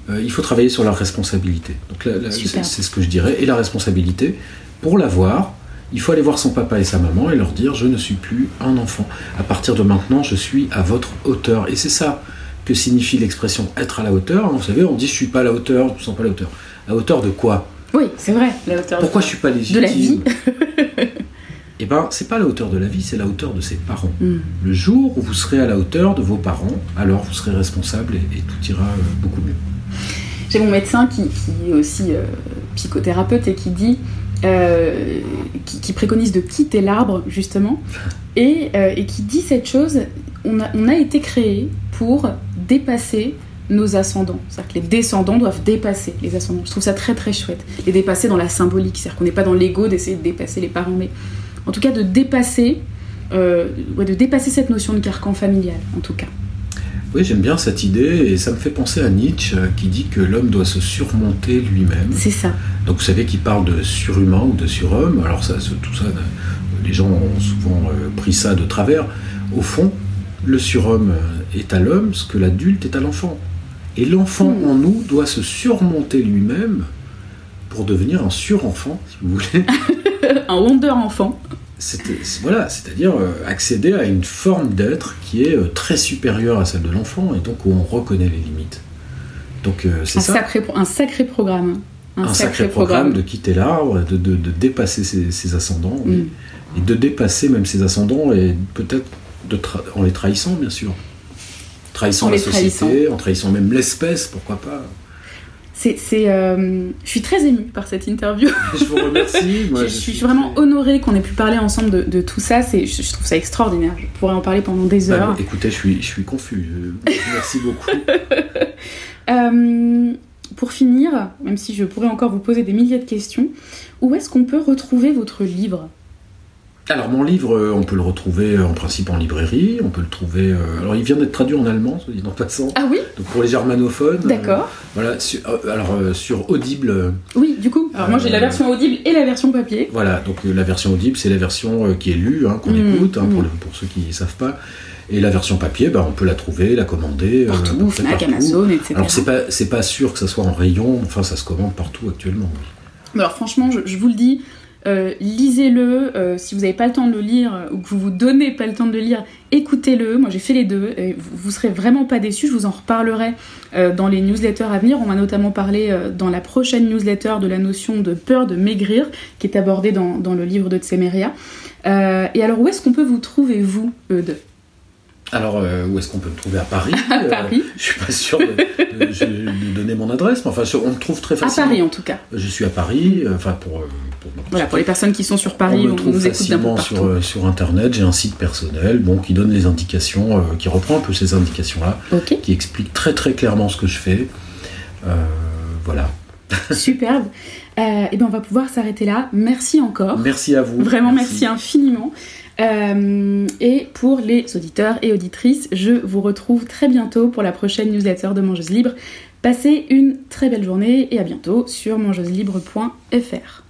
Speaker 2: Euh, il faut travailler sur la responsabilité. Donc c'est ce que je dirais. Et la responsabilité, pour l'avoir, il faut aller voir son papa et sa maman et leur dire je ne suis plus un enfant. À partir de maintenant, je suis à votre hauteur. Et c'est ça que signifie l'expression être à la hauteur. Vous savez, on dit je suis pas à la hauteur, je ne sens pas à la hauteur. À hauteur de quoi?
Speaker 1: Oui, c'est vrai, la hauteur.
Speaker 2: Pourquoi je suis pas légitime?
Speaker 1: De la vie. <laughs>
Speaker 2: Eh ben, c'est pas la hauteur de la vie, c'est la hauteur de ses parents. Hmm. Le jour où vous serez à la hauteur de vos parents, alors vous serez responsable et, tout ira euh, beaucoup mieux.
Speaker 1: J'ai mon médecin qui, est aussi euh, psychothérapeute et qui dit euh, qui, préconise de quitter l'arbre, justement, et, euh, qui dit cette chose on a, été créé pour dépasser nos ascendants. C'est-à-dire que les descendants doivent dépasser les ascendants. Je trouve ça très très chouette. Les dépasser dans la symbolique. C'est-à-dire qu'on n'est pas dans l'ego d'essayer de dépasser les parents, mais en tout cas de dépasser, euh, de dépasser cette notion de carcan familial, en tout cas.
Speaker 2: Oui, j'aime bien cette idée et ça me fait penser à Nietzsche euh, qui dit que l'homme doit se surmonter lui-même.
Speaker 1: C'est ça.
Speaker 2: Donc vous savez qu'il parle de surhumain ou de surhomme. Alors ça, tout ça, les gens ont souvent euh, pris ça de travers. Au fond, le surhomme est à l'homme ce que l'adulte est à l'enfant. Et l'enfant hmm. en nous doit se surmonter lui-même pour devenir un surenfant, si vous voulez. <laughs>
Speaker 1: un wonder enfant
Speaker 2: voilà, c'est-à-dire euh, accéder à une forme d'être qui est euh, très supérieure à celle de l'enfant et donc où on reconnaît les limites. Donc euh, c'est ça.
Speaker 1: Sacré, un sacré programme.
Speaker 2: Un, sacré, programme, de quitter l'arbre, de, de, dépasser ses, ascendants mm. et, de dépasser même ses ascendants et peut-être en les trahissant bien sûr. trahissant
Speaker 1: En
Speaker 2: la société,
Speaker 1: trahissant.
Speaker 2: en trahissant même l'espèce, pourquoi pas.
Speaker 1: C'est, c'est, euh, je suis très émue par cette interview. <laughs>
Speaker 2: Je vous remercie. Moi,
Speaker 1: je, suis vraiment
Speaker 2: très-
Speaker 1: honorée qu'on ait pu parler ensemble de, de tout ça. C'est, je, je trouve ça extraordinaire. Je pourrais en parler pendant des
Speaker 2: Bah,
Speaker 1: heures.
Speaker 2: écoutez, je suis, je suis confus. Merci beaucoup. <laughs>
Speaker 1: Euh, pour finir, même si je pourrais encore vous poser des milliers de questions, où est-ce qu'on peut retrouver votre livre?
Speaker 2: Alors mon livre, euh, on peut le retrouver euh, en principe en librairie. On peut le trouver. euh, alors il vient d'être traduit en allemand, soit dit en passant.
Speaker 1: Ah oui
Speaker 2: Donc pour les germanophones. euh,
Speaker 1: D'accord.
Speaker 2: voilà. sur- alors sur Audible.
Speaker 1: Oui, du coup. Alors moi j'ai la version audible et la version papier.
Speaker 2: Voilà, donc la version audible, c'est la version qui est lue, hein, qu'on
Speaker 1: Mm,
Speaker 2: écoute, hein, pour,
Speaker 1: mm.
Speaker 2: le- pour ceux qui ne savent pas. Et la version papier, bah, on peut la trouver, la commander.
Speaker 1: Partout, Fnac. Amazon, etc.
Speaker 2: Alors c'est pas, c'est pas sûr que ça soit en rayon, enfin ça se commande partout actuellement.
Speaker 1: Alors franchement, je, je vous le dis, euh, lisez-le. euh, si vous n'avez pas le temps de le lire euh, ou que vous vous donnez pas le temps de le lire, écoutez-le. Moi, j'ai fait les deux. Vous, vous serez vraiment pas déçus. Je vous en reparlerai dans les newsletters à venir. On va notamment parler dans la prochaine newsletter de la notion de peur de maigrir, qui est abordée dans, le livre de Tsemeria. Et alors, où est-ce qu'on peut vous trouver, vous, Eudes
Speaker 2: Alors euh, où est-ce qu'on peut me trouver? À Paris <laughs>
Speaker 1: À
Speaker 2: Euh,
Speaker 1: Paris.
Speaker 2: Je suis pas sûr de, de- je- de donner mon adresse, mais enfin on me trouve très
Speaker 1: À
Speaker 2: facilement.
Speaker 1: Paris, en tout cas.
Speaker 2: Je suis à Paris, euh, enfin pour, pour
Speaker 1: Voilà, pour les personnes qui sont sur Paris,
Speaker 2: on me trouve
Speaker 1: nous écoute
Speaker 2: facilement
Speaker 1: partout.
Speaker 2: sur, sur internet. J'ai un site personnel, bon, qui donne les indications, euh, qui reprend un peu ces indications-là, qui explique très très clairement ce que je fais. Voilà. <laughs>
Speaker 1: superbe. Et bien, on va pouvoir s'arrêter là. Merci encore.
Speaker 2: Merci à vous.
Speaker 1: Vraiment, merci, infiniment. Euh, et pour les auditeurs et auditrices, je vous retrouve très bientôt pour la prochaine newsletter de Mangeuse Libre. Passez une très belle journée et à bientôt sur mangeuselibre.fr.